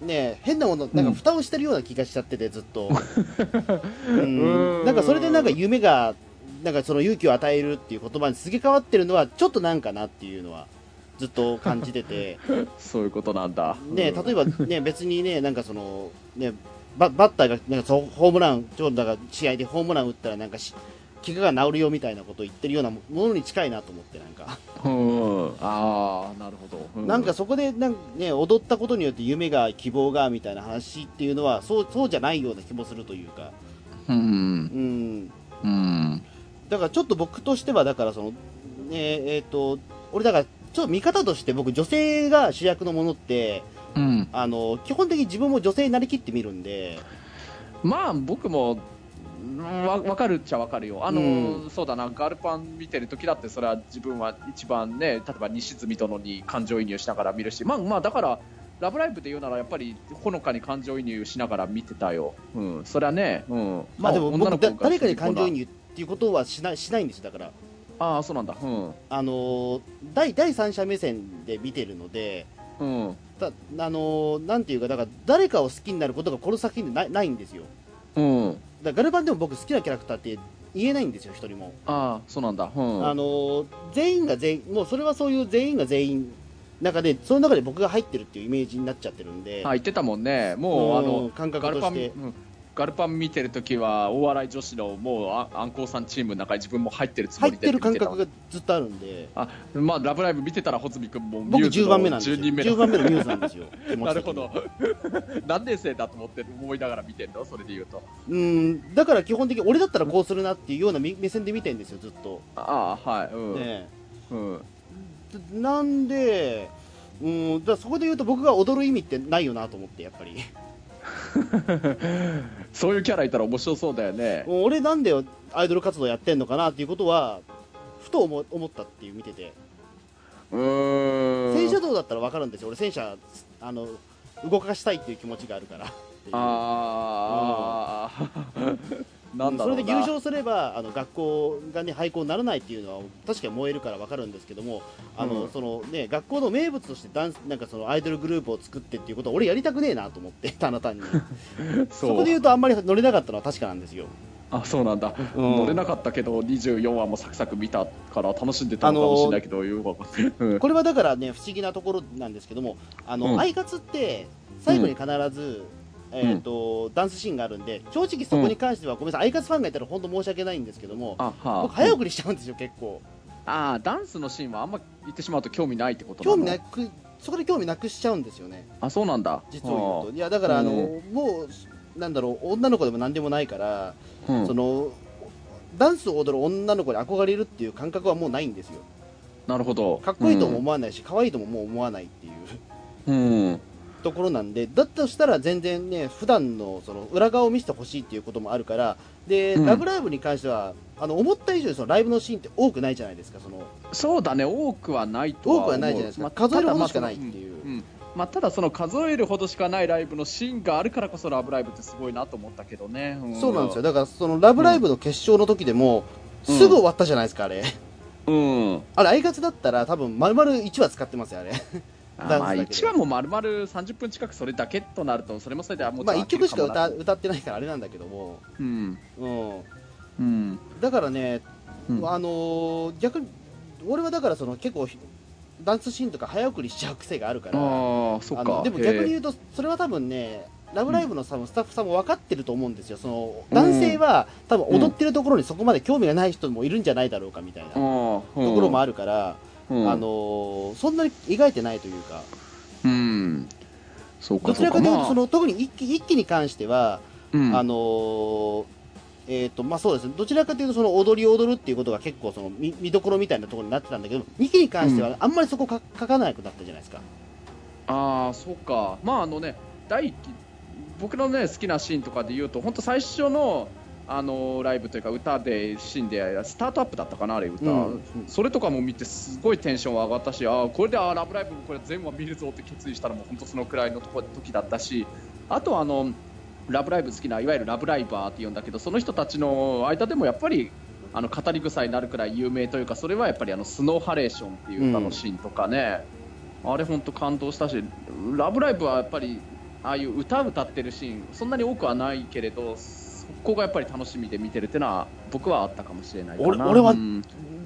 Speaker 2: ね変なものなんか蓋をしてるような気がしちゃっててずっと、うん、なんかそれでなんか夢がなんかその勇気を与えるっていう言葉にすげ替わってるのはちょっとなんかなっていうのはずっと感じてて。
Speaker 3: そういうことなんだ、
Speaker 2: ね、例えば、ね、別にねなんかその、ね、ババッターがなんかそホームラン、ちょうどだから試合でホームラン打ったらなんかし怪我が治るよみたいなことを言ってるようなものに近いなと思ってなんか。
Speaker 3: うんああなるほど、
Speaker 2: うん、なんかそこでなんか、ね、踊ったことによって夢が希望がみたいな話っていうのはそうそうじゃないような気もするというか。
Speaker 3: うん、う
Speaker 2: ん。
Speaker 3: うん、
Speaker 2: だからちょっと僕としてはだからその、ねえーと俺だからちょっと見方として僕女性が主役のものって
Speaker 3: うん、
Speaker 2: あの基本的に自分も女性になりきってみるんで。
Speaker 3: まあ僕もわ分かるっちゃ分かるよ、あの、うん、そうだな、ガルパン見てる時だって、それは自分は一番ね、例えば西住殿に感情移入しながら見るし、まあ、まあ、だから、ラブライブで言うなら、やっぱりほのかに感情移入しながら見てたよ、うん、それはね、うん、
Speaker 2: まあ、でも僕、誰かに感情移入っていうことはしないしないんですよ、だから。
Speaker 3: ああ、そうなんだ、うん、
Speaker 2: あの第第三者目線で見てるので、
Speaker 3: うん、
Speaker 2: だあのなんていうかだから誰かを好きになることがこの作品でないないんですよ、
Speaker 3: うん、
Speaker 2: だガルバンでも僕好きなキャラクターって言えないんですよ一人も。
Speaker 3: ああそうなんだ、うん、
Speaker 2: あの全員が全員もうそれはそういう全員が全員中でその中で僕が入ってるっていうイメージになっちゃってるんで。
Speaker 3: あ言ってたもんね。もうあの
Speaker 2: 感覚として、
Speaker 3: うん、ガルパン見てるときは大笑い女子のもうアンコウさんチームの中に自分も入ってるつもりで
Speaker 2: 入ってる感覚がずっとあるんで
Speaker 3: あ、まあ、ラブライブ見てたら穂積君も
Speaker 2: 僕10番目なんですよ。
Speaker 3: 10人目
Speaker 2: 10番目のミューズなんですよ
Speaker 3: なるほど。何年生だと思って思いながら見てんの？それで言うと。
Speaker 2: うんだから基本的に俺だったらこうするなっていうような目線で見てるんですよずっと。
Speaker 3: ああはい。うん、
Speaker 2: ね
Speaker 3: う
Speaker 2: ん、なんでうんだそこで言うと僕が踊る意味ってないよなと思ってやっぱり
Speaker 3: そういうキャラいたら面白そうだよね。
Speaker 2: 俺なんでアイドル活動やってんのかなっていうことはふと思思ったっていう見てて。
Speaker 3: うん。
Speaker 2: 戦車道だったら分かるんですよ。俺戦車あの動かしたいっていう気持ちがあるから。
Speaker 3: ああ、うん
Speaker 2: なんそれで優勝すればあの学校が、ね、廃校にならないっていうのは確かに燃えるから分かるんですけどもあの、うん、そのね、学校の名物としてダンスなんかそのアイドルグループを作ってっていうことは俺やりたくねえなと思って ただ単に。そこで言うとあんまり乗れなかったのは確かなんですよ。
Speaker 3: あそうなんだ、うん、乗れなかったけど24話もサクサク見たから楽しんでたのかもしれないけど、よ
Speaker 2: くこれはだからね不思議なところなんですけどもあの、うん、アイカツって最後に必ず、えーと、うん、ダンスシーンがあるんで正直そこに関しては、ごめんなさいアイカツファンがいたら本当申し訳ないんですけども僕早送りしちゃうんですよ結構。
Speaker 3: ああダンスのシーンはあんま言ってしまうと興味ないってこと
Speaker 2: 興味なくそこで興味なくしちゃうんですよね。
Speaker 3: あそうなんだ。
Speaker 2: 実を言うと。いやだからあの、もうなんだろう女の子でもなんでもないから、
Speaker 3: うん。
Speaker 2: そのダンスを踊る女の子に憧れるっていう感覚はもうないんですよ。
Speaker 3: なるほど。
Speaker 2: かっこいいとも思わないし、可愛いとももう思わないっていう。
Speaker 3: うん、うん
Speaker 2: ところなんでだとしたら全然ね普段のその裏側を見せてほしいっていうこともあるからで、
Speaker 3: うん。
Speaker 2: ラブライブに関してはあの思った以上にそのライブのシーンって多くないじゃないですかその。
Speaker 3: そうだね多くはないとは
Speaker 2: 多くはないじゃないですか、
Speaker 3: まあ
Speaker 2: 数えるほどしかないっていう、
Speaker 3: うんまあ、ただその数えるほどしかないライブのシーンがあるからこそラブライブってすごいなと思ったけどね、
Speaker 2: そうなんですよ。だからそのラブライブの決勝の時でも、
Speaker 3: うん。
Speaker 2: すぐ終わったじゃないですかあれ。
Speaker 3: うん。
Speaker 2: あれ、アイガツだったら、多分丸々1話使ってますよ、あれ。
Speaker 3: あまあ
Speaker 2: ダンスだけで。
Speaker 3: 1話も丸々30分近くそれだけとなるとそれもそれではもう
Speaker 2: まあ、1曲しか歌
Speaker 3: う、
Speaker 2: 歌ってないからあれなんだけども、
Speaker 3: うん。
Speaker 2: うん、
Speaker 3: うん。
Speaker 2: だからね、
Speaker 3: うん。
Speaker 2: あのー逆に、俺はだからその結構、ダンスシーンとか早送りしちゃう癖があるから、
Speaker 3: ああそっか。
Speaker 2: でも逆に言
Speaker 3: へ
Speaker 2: うと、それは多分ね、ラブライブのさスタッフさんも分かってると思うんですよ、その男性は多分踊ってるところにそこまで興味がない人もいるんじゃないだろうかみたいなところもあるから、
Speaker 3: うん
Speaker 2: あのーそんなに描いてないというか。
Speaker 3: うん。そうか
Speaker 2: どちらかというと、
Speaker 3: そうか。
Speaker 2: その特に一期一期に関しては、
Speaker 3: まあ
Speaker 2: あのーえーとまあ、そうですね。どちらかというとその踊りを踊るっていうことが結構その見見どころみたいなところになってたんだけど2期に関してはあんまりそこか書かなくなったじゃないですか、
Speaker 3: ああそうか。まああのね第一期僕のね好きなシーンとかで言うと本当最初のあのライブというか歌でシーンでスタートアップだったかなあれ歌、
Speaker 2: うん。
Speaker 3: それとかも見てすごいテンション上がったしあーこれであーラブライブこれ全話見るぞって決意したらもう本当そのくらいのとこ時だったしあとはあのラブライブ好きないわゆるラブライバーって言うんだけどその人たちの間でもやっぱりあの語り草になるくらい有名というかそれはやっぱりあのスノーハレーションっていう歌のシーンとかね、あれ本当感動したしラブライブはやっぱりああいう歌歌ってるシーンそんなに多くはないけれどそこがやっぱり楽しみで見てるっていうのは僕はあったかもしれないかな。
Speaker 2: 俺俺は
Speaker 3: うん。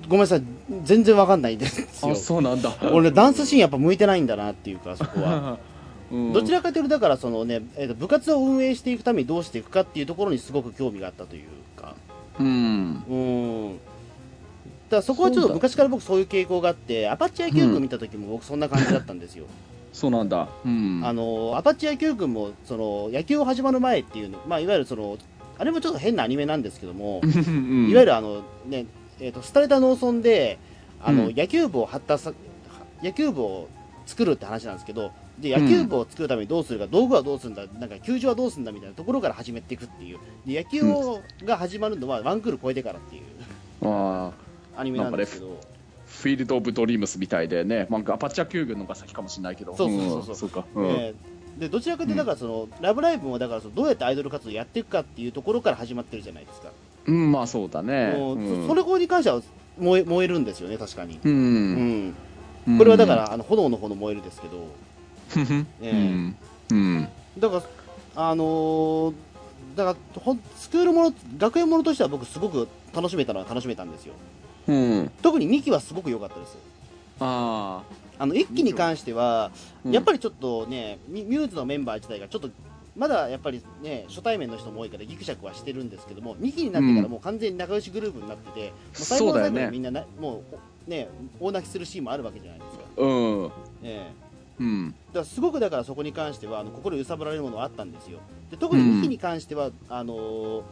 Speaker 2: ごめんなさい全然わかんないですよ
Speaker 3: あそうなんだ。
Speaker 2: 俺ダンスシーンやっぱ向いてないんだなっていうか そこは。
Speaker 3: うん。
Speaker 2: どちらかというとだからそのね、えーと部活を運営していくためにどうしていくかっていうところにすごく興味があったというか。
Speaker 3: うん。
Speaker 2: うん。だそこはちょっと昔から僕そういう傾向があってアパッチ野球部見た時も僕そんな感じだったんですよ、
Speaker 3: そうなんだ。うん。
Speaker 2: あのアパッチ野球部もその野球始まる前っていうの、まあ、いわゆるそのあれもちょっと変なアニメなんですけども、
Speaker 3: うん。
Speaker 2: いわゆるあの、ねえー、と廃れた農村であの、
Speaker 3: うん。
Speaker 2: 野球部を発達さ野球部を作るって話なんですけどで野球部を作るためにどうするか、道具はどうするんだなんか球場はどうするんだみたいなところから始めていくっていう。で野球をが始まるのはワンクール超えてからっていう。
Speaker 3: あー
Speaker 2: アニメなんですけど。
Speaker 3: フィールド・オブ・ドリームスみたいでね、まあ、アパッチャ球軍のが先かもしれないけど、
Speaker 2: そうそうそうそう。ん。
Speaker 3: そうか、うん。
Speaker 2: えーでどちらかというとだからその、ラブライブもだからそのどうやってアイドル活動をやっていくかっていうところから始まってるじゃないですか、
Speaker 3: うん、まあそうだね。
Speaker 2: もう
Speaker 3: うん。
Speaker 2: そそれに関しては燃え燃えるんですよね確かに、
Speaker 3: う
Speaker 2: うん。
Speaker 3: ん、
Speaker 2: これはだから、あの炎の方の燃えるですけど、
Speaker 3: うん、
Speaker 2: え。
Speaker 3: うん、うん、
Speaker 2: だからあのーだからほんスクールもの学園ものとしては僕すごく楽しめたのは楽しめたんですよ。
Speaker 3: うん、
Speaker 2: 特に2期はすごく良かったです。
Speaker 3: あ
Speaker 2: あの1期に関しては、
Speaker 3: うん。
Speaker 2: やっぱりちょっとねミミューズのメンバー自体がちょっとまだやっぱりね初対面の人も多いからギクシャクはしてるんですけども2期になってからもう完全に仲良しグループになってて、もう最後の最後にみんななもうね大泣きするシーンもあるわけじゃないですか、
Speaker 3: あ、うん、
Speaker 2: ええ。
Speaker 3: うん、
Speaker 2: だからすごくだからそこに関してはあの心揺さぶられるものはあったんですよ。で特に2期に関しては、あのー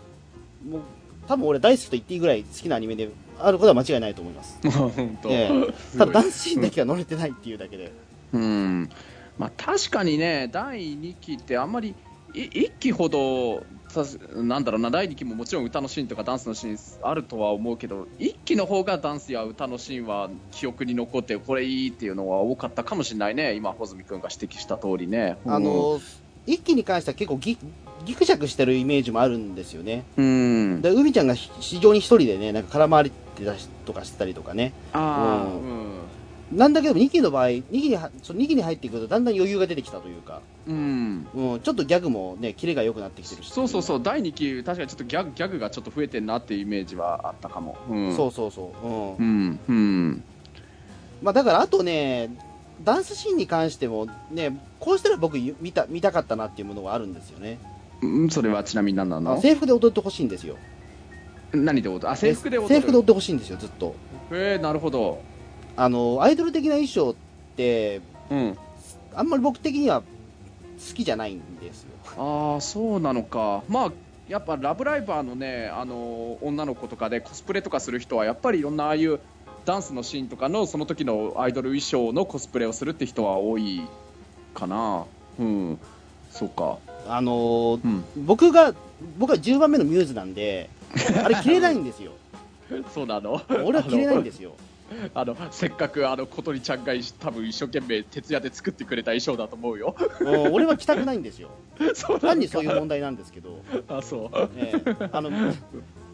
Speaker 2: もう多分俺大好きと言っていいぐらい好きなアニメであることは間違いないと思います、
Speaker 3: 本当。
Speaker 2: ええ。ただダンスシーンだけは乗れてないっていうだけで、
Speaker 3: うん、まあ確かにね、第2期ってあんまりい1期ほどさなんだろうな第2期ももちろん歌のシーンとかダンスのシーンあるとは思うけど1期の方がダンスや歌のシーンは記憶に残ってこれいいっていうのは多かったかもしれないね今穂積君が指摘した通りね。
Speaker 2: あのー1期に関しては結構ギギクシャクしてるイメージもあるんですよね。
Speaker 3: うん、
Speaker 2: で海ちゃんがひ非常に一人でねなんか空回りってたしとかしてたりとかね。
Speaker 3: ああ、
Speaker 2: う
Speaker 3: うん。
Speaker 2: なんだけど2期の場合2期にはその2期に入ってくるとだんだん余裕が出てきたというか、
Speaker 3: うん、
Speaker 2: うん、ちょっとギャグもねキレが良くなってきてるし。
Speaker 3: そうそうそう。第2期確かにちょっとギャグギャグがちょっと増えてんなっていうイメージはあったかも。うん、
Speaker 2: そうそうそう、うん。
Speaker 3: うん。うん。
Speaker 2: まあ、だからあとねダンスシーンに関してもねこうしたら僕見た見たかったなっていうものがあるんですよね。
Speaker 3: うん、それはちなみに何な
Speaker 2: あ
Speaker 3: の
Speaker 2: 制服で踊ってほしいんですよ。
Speaker 3: 何で踊る？あ制服で踊る？
Speaker 2: 制服で踊ってほしいんですよずっと。
Speaker 3: えー、なるほど、
Speaker 2: あのアイドル的な衣装って
Speaker 3: うん、
Speaker 2: あんまり僕的には好きじゃないんですよ。
Speaker 3: ああそうなのか。まあやっぱラブライバーのねあの女の子とかでコスプレとかする人はやっぱりいろんなああいうダンスのシーンとかのその時のアイドル衣装のコスプレをするって人は多いかな。うん。そうか
Speaker 2: あのー
Speaker 3: うん。
Speaker 2: 僕が僕は10番目のミューズなんで あれ着れないんですよ。
Speaker 3: そうなの？
Speaker 2: 俺は着れないんですよ。
Speaker 3: あのせっかくあの小鳥ちゃんが多分一生懸命徹夜で作ってくれた衣装だと思うよ。
Speaker 2: うん俺は着たくないんですよ。
Speaker 3: そうな
Speaker 2: 単にそういう問題なんですけど、
Speaker 3: あそう。
Speaker 2: ええ。あの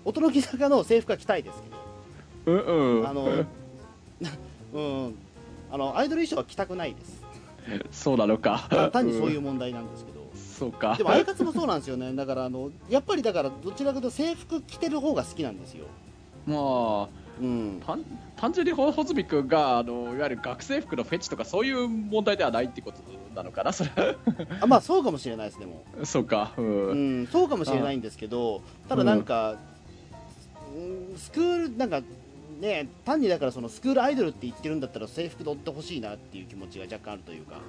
Speaker 2: 音の木坂の制服は着たいですけど。
Speaker 3: うんうん。
Speaker 2: あの、うん、あのアイドル衣装は着たくないです。
Speaker 3: そうなのか。
Speaker 2: 単にそういうう問題なんですけど。
Speaker 3: んそうか
Speaker 2: でも、アイカツもそうなんですよね。だから、あの、やっぱりだから、どちらかというと制服着てる方が好きなんですよ。
Speaker 3: まあ
Speaker 2: うん。
Speaker 3: 単単純にほ穂積君があのいわゆる学生服のフェチとかそういう問題ではないってことなのかなそれ
Speaker 2: あまあ、そうかもしれないです、でも。
Speaker 3: そうかうん、
Speaker 2: うん、そうかもしれないんですけど、ただなんか、うんスクール、なんか、ね、単にだからそのスクールアイドルって言ってるんだったら制服乗ってほしいなっていう気持ちが若干あるというか。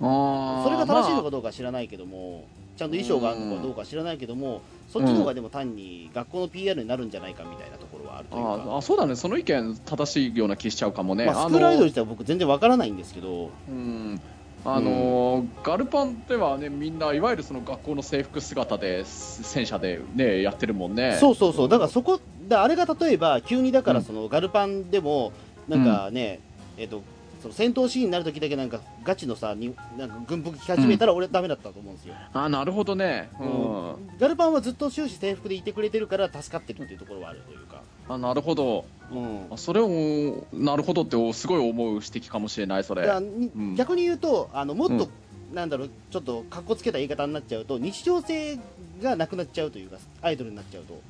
Speaker 3: あー
Speaker 2: それが正しいの
Speaker 3: ま
Speaker 2: かどうかは知らないけども、ちゃんと衣装があるのかどうかは知らないけども、そっちの方がでも単に学校の PR になるんじゃないかみたいなところはあるという
Speaker 3: あ
Speaker 2: か、
Speaker 3: あそうだね。その意見正しいような気しちゃうかもね、
Speaker 2: まあ、スクールアイドル
Speaker 3: の
Speaker 2: 自体は僕全然わからないんですけど、
Speaker 3: うん。あのーガルパンではねみんないわゆるその学校の制服姿で戦車でねやってるもんね。
Speaker 2: そうそうそう、だからそこ、だあれが例えば急にだからそのガルパンでも、なんかね、えっと、その戦闘シーンになるときだけなんかガチのさになんか軍服着始めたら俺ダメだったと思うんですよ、
Speaker 3: あなるほどね、うん。
Speaker 2: ガルパンはずっと終始制服でいてくれてるから助かってるっていうところはあるというか、
Speaker 3: あなるほど。
Speaker 2: うん、
Speaker 3: あそれをなるほどってすごい思う指摘かもしれないそれ。うん。
Speaker 2: 逆に言うとあのもっと、
Speaker 3: うん。
Speaker 2: なんだろうちょっとかっこつけた言い方になっちゃうと日常性がなくなっちゃうというかアイドルになっちゃうと。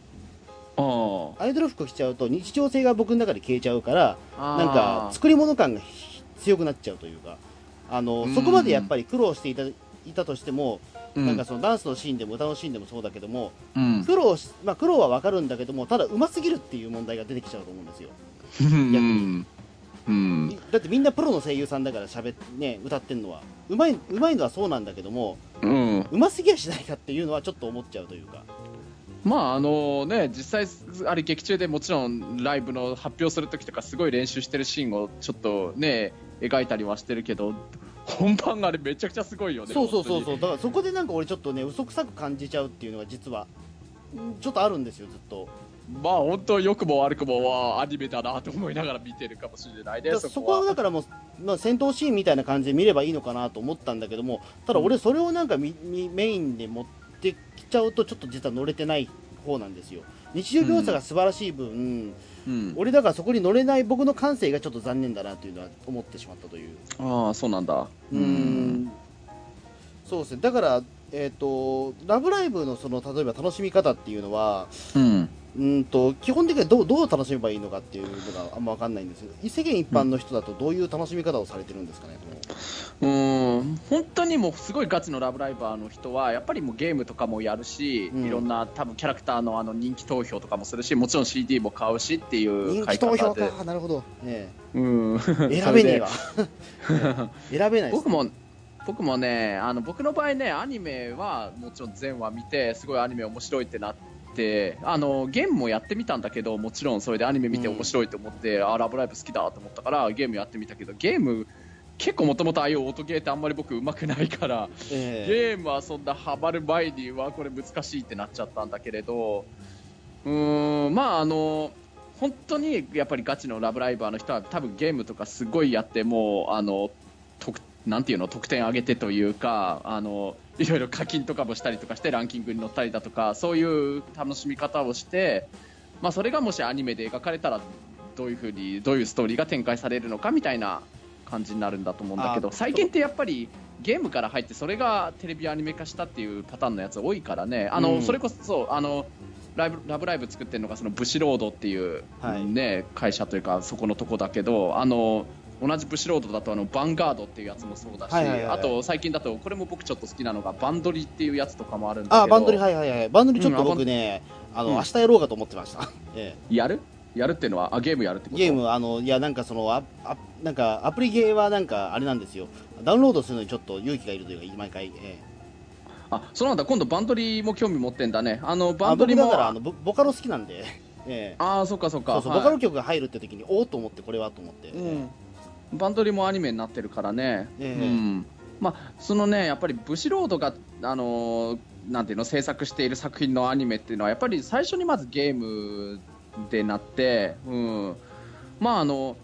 Speaker 3: あ
Speaker 2: アイドル服着ちゃうと日常性が僕の中で消えちゃうから
Speaker 3: あ
Speaker 2: なんか作り物感がひ強くなっちゃうというかあの
Speaker 3: うん。
Speaker 2: そこまでやっぱり苦労していたいたとしても、
Speaker 3: うん。
Speaker 2: なんかそのダンスのシーンでも歌のシーンでもそうだけども
Speaker 3: うん。
Speaker 2: 苦労し、まあ、苦労は分かるんだけどもただ上手すぎるっていう問題が出てきちゃうと思うんですよ。
Speaker 3: うん。うん。
Speaker 2: だってみんなプロの声優さんだから喋っね歌ってんのはうまいうまいのはそうなんだけども
Speaker 3: うん。
Speaker 2: うますぎやしないかっていうのはちょっと思っちゃうというか。
Speaker 3: まああのね実際あれ劇中でもちろんライブの発表する時とかすごい練習してるシーンをちょっとね描いたりはしてるけど本番があれめちゃくちゃすごいよね
Speaker 2: そうそうそうそ
Speaker 3: 本
Speaker 2: うだからそこでなんか俺ちょっとね嘘くさく感じちゃうっていうのが実はんちょっとあるんですよずっと。
Speaker 3: まあ本当良くも悪くもはアニメだなと思いながら見てるかもしれないね
Speaker 2: そこは。だからもう、まあ、戦闘シーンみたいな感じで見ればいいのかなと思ったんだけどもただ俺それをなんかみみメインで持ってきちゃうとちょっと実は乗れてない方なんですよ。日常描写が素晴らしい分、
Speaker 3: うん、
Speaker 2: 俺だからそこに乗れない僕の感性がちょっと残念だなというのは思ってしまったという。
Speaker 3: ああそうなんだ。
Speaker 2: うーん。そうですね。だからえっ、とラブライブのその例えば楽しみ方っていうのは
Speaker 3: うん
Speaker 2: うーんと基本的にはどうどう楽しめばいいのかっていうのがあんま分かんないんですけど世間一般の人だとどういう楽しみ方をされてるんですかね、
Speaker 3: うん本当にもうすごいガチのラブライバーの人はやっぱりもうゲームとかもやるし、
Speaker 2: うん。
Speaker 3: いろんな多分キャラクターのあの人気投票とかもするしもちろん CD も買うしっていう
Speaker 2: 人気投票か。なるほど、ね
Speaker 3: うん、
Speaker 2: え 選べねえわ。選べない
Speaker 3: 僕も僕もねあの僕の場合ねアニメはもちろん全話見てすごいアニメ面白いってなってあのゲームもやってみたんだけどもちろんそれでアニメ見て面白いと思って、あラブライブ好きだと思ったからゲームやってみたけどゲーム結構もともとああいう音ゲーってあんまり僕上手くないから
Speaker 2: え
Speaker 3: ゲームはそんなハマる前にはこれ難しいってなっちゃったんだけれどうーんまああの本当にやっぱりガチのラブライバーの人は多分ゲームとかすごいやってもうあの得なんていうの得点上げてというかあのいろいろ課金とかもしたりとかしてランキングに乗ったりだとかそういう楽しみ方をして、まあ、それがもしアニメで描かれたらどういうふうにどういうストーリーが展開されるのかみたいな感じになるんだと思うんだけど
Speaker 2: あ
Speaker 3: 最近ってやっぱりゲームから入ってそれがテレビアニメ化したっていうパターンのやつ多いからね。あの、
Speaker 2: うん。
Speaker 3: それこそそうあのライブラブライブ作ってるのがそのブシロードっていう、
Speaker 2: はい。
Speaker 3: ね、会社というかそこのとこだけどあの同じブシロードだとあのバンガードっていうやつもそうだし、あと最近だとこれも僕ちょっと好きなのがバンドリっていうやつとかもあるんだけど
Speaker 2: あバンドリはいはいはいバンドリちょっと
Speaker 3: うんあバン
Speaker 2: 僕ね、あの
Speaker 3: うん。
Speaker 2: 明日やろうかと思ってました、え
Speaker 3: やる？やるっていうのはあゲームやるってこと？
Speaker 2: ゲームあのいやなんかそのああなんかアプリゲーはなんかあれなんですよ。ダウンロードするのにちょっと勇気がいるというか毎回、え
Speaker 3: あそうなんだ今度バンドリも興味持ってんだね。あのバンドリも
Speaker 2: だからあのボボカロ好きなんで、ええ。
Speaker 3: ああそっかそっか。
Speaker 2: そうそう、
Speaker 3: はい
Speaker 2: ボカロ曲が入るって時におおと思ってこれはと思って、
Speaker 3: うん、バンドリもアニメになってるからね、
Speaker 2: ええ。
Speaker 3: うん。まあ、そのねやっぱりブシロードが、あのーなんていうの制作している作品のアニメっていうのはやっぱり最初にまずゲームでなって、うん、まああの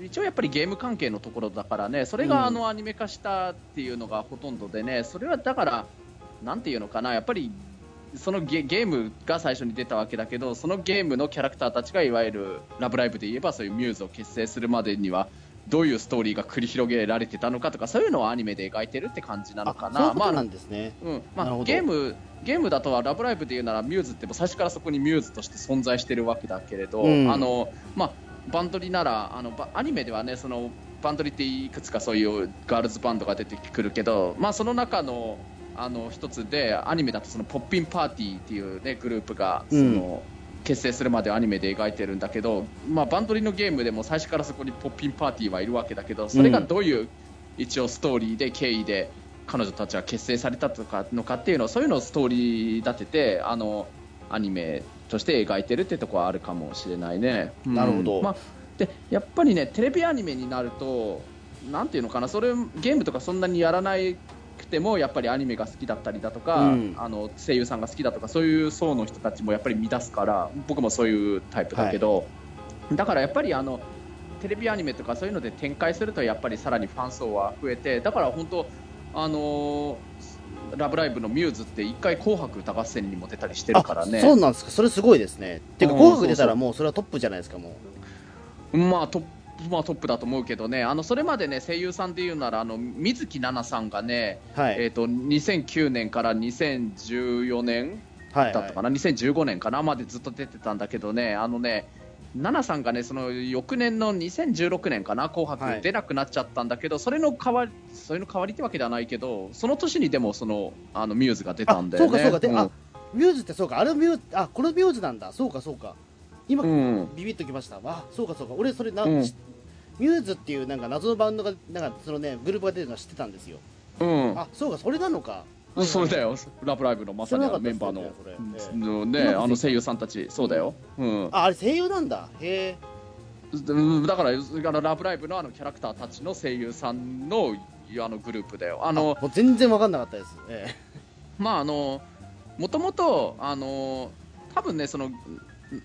Speaker 3: 一応やっぱりゲーム関係のところだからねそれ
Speaker 2: うん。
Speaker 3: があのアニメ化したっていうのがほとんどでねそれはだからなんていうのかなやっぱりそのゲゲームが最初に出たわけだけどそのゲームのキャラクターたちがいわゆる「ラブライブ!」で言えばそういうミューズを結成するまでにはどういうストーリーが繰り広げられてたのかとかそういうのをアニメで描いてるって感じなのかな。まあ
Speaker 2: なんですね、
Speaker 3: うんまあ、ゲームゲームだとは「ラブライブ!」で言うならミューズって最初からそこにミューズとして存在してるわけだけれど、
Speaker 2: うん
Speaker 3: あのまあ、バンドリならあのバアニメではねそのバンドリっていくつかそういうガールズバンドが出てくるけど、まあ、その中のあの一つでアニメだとそのポッピンパーティーっていう、ね、グループがその、結成するまでアニメで描いてるんだけど、まあ、バンドリのゲームでも最初からそこにポッピンパーティーはいるわけだけどそれがどういう一応ストーリーで経緯で彼女たちは結成されたとかのかっていうのをそういうのをストーリー立ててあのアニメとして描いてるってところはあるかもしれないね。うん
Speaker 2: なるほど
Speaker 3: まあ、でやっぱりねテレビアニメになるとなんていうのかなそれゲームとかそんなにやらないくてもやっぱりアニメが好きだったりだとか、
Speaker 2: うん。
Speaker 3: あの声優さんが好きだとかそういう層の人たちもやっぱり見出すから僕もそういうタイプだけど、だからやっぱりあのテレビアニメとかそういうので展開するとやっぱりさらにファン層は増えてだから本当あのーラブライブ!」のミューズって一回「紅白歌合戦」にも出たりしてるからね。
Speaker 2: あそうなんですか。それすごいですね。ていうか
Speaker 3: うん
Speaker 2: 紅白出たらもうそれはトップじゃないですかも
Speaker 3: まあトップまあ、トップだと思うけどね。あのそれまでね声優さんで言うならあの水木奈々さんがね、
Speaker 2: うはい、
Speaker 3: えー、と2009年から2014年
Speaker 2: はい。
Speaker 3: だったかな、2015年かな？までずっと出てたんだけどね、あのね、奈々さんがね、その翌年の2016年かな、紅
Speaker 2: はい。
Speaker 3: 白出なくなっちゃったんだけど、それの代わり、それの代わりってわけではないけど、その年にでもそのあのミューズが出たんだよね。
Speaker 2: あそうかそうか。で
Speaker 3: ん。
Speaker 2: あミューズってそうか。あれミューズあこのミューズなんだ。そうかそうか今、
Speaker 3: うん。
Speaker 2: ビビッときました。あそうかそうか。俺それな、
Speaker 3: うん。
Speaker 2: しミューズっていうなんか謎のバンドがなんかそのねグループが出てるのは知ってたんですよ。
Speaker 3: うん。
Speaker 2: あそうかそれなのか。
Speaker 3: それだよ、ラブライブのまさにメンバーの。
Speaker 2: ね
Speaker 3: のね、あの声優さんたち、そうだよ。うん。
Speaker 2: ああれ声優なんだ。へえ。
Speaker 3: うんだから、あのラブライブのあのキャラクターたちの声優さんのあのグループだよ。あの
Speaker 2: もう全然わかんなかったです。え。
Speaker 3: まああのもともとあの多分ねその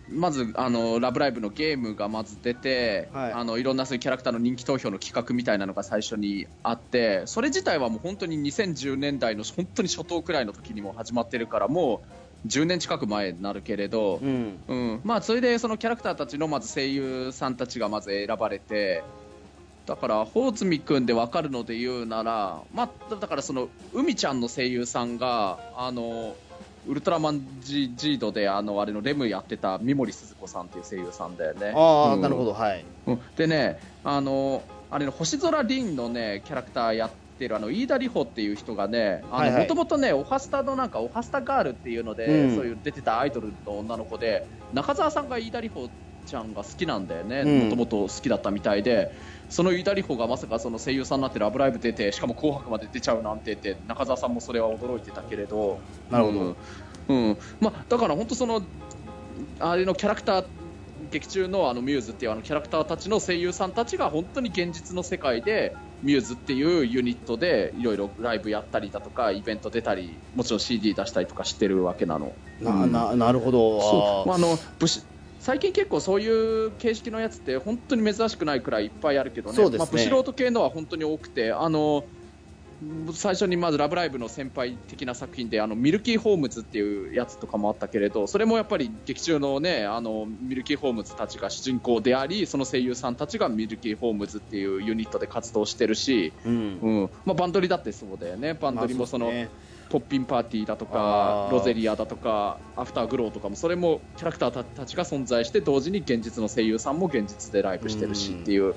Speaker 3: まずあのラブライブのゲームがまず出て、
Speaker 2: はい。
Speaker 3: あのいろんなそういうキャラクターの人気投票の企画みたいなのが最初にあってそれ自体はもう本当に2010年代の本当に初頭くらいの時にも始まってるからもう10年近く前になるけれど、
Speaker 2: えうん。
Speaker 3: うん。まあ、それでそのキャラクターたちのまず声優さんたちがまず選ばれてだから穂積君で分かるので言うなら、まあ、だからその海ちゃんの声優さんがあのウルトラマンジジードであのあれのレムやってた三森すず子さんっていう声優さんだよね。
Speaker 2: ああ、
Speaker 3: うん。
Speaker 2: なるほどはい。
Speaker 3: うん。でねあのあれの星空凛のねキャラクターやってるあの飯田里穂っていう人がねもともとねオハスタのなんかオハスタガールっていうので、
Speaker 2: うん。
Speaker 3: そういう出てたアイドルの女の子で中澤さんが飯田里穂ちゃんが好きなんだよね。
Speaker 2: うん。
Speaker 3: もともと好きだったみたいで。その飯田里穂がまさかその声優さんになって「ラブライブ!」出てしかも「紅白」まで出ちゃうなんてって中澤さんもそれは驚いてたけれど。
Speaker 2: なるほど。
Speaker 3: うん。うん。まあ、だから本当そのあれのキャラクター劇中のあのミューズっていうあのキャラクターたちの声優さんたちが本当に現実の世界でミューズっていうユニットでいろいろライブやったりだとかイベント出たりもちろん CD 出したりとかしてるわけなの。
Speaker 2: な
Speaker 3: うん
Speaker 2: ななるほど。
Speaker 3: そう。あの武士最近結構そういう形式のやつって本当に珍しくないくらいいっぱいあるけどね。
Speaker 2: そうですね。
Speaker 3: まあ、武士ロード系のは本当に多くてあの最初にまず「ラブライブ!」の先輩的な作品であのミルキー・ホームズっていうやつとかもあったけれどそれもやっぱり劇中の,、ね、あのミルキー・ホームズたちが主人公でありその声優さんたちがミルキー・ホームズっていうユニットで活動してるし、
Speaker 2: ーうん。
Speaker 3: うん。まあ、バンドリだってそうだよね。バンドリもその、
Speaker 2: まあうですね
Speaker 3: ポッピンパーティーだとかロゼリアだとかアフターグローとかもそれもキャラクターたたちが存在して同時に現実の声優さんも現実でライブしてるしっていう。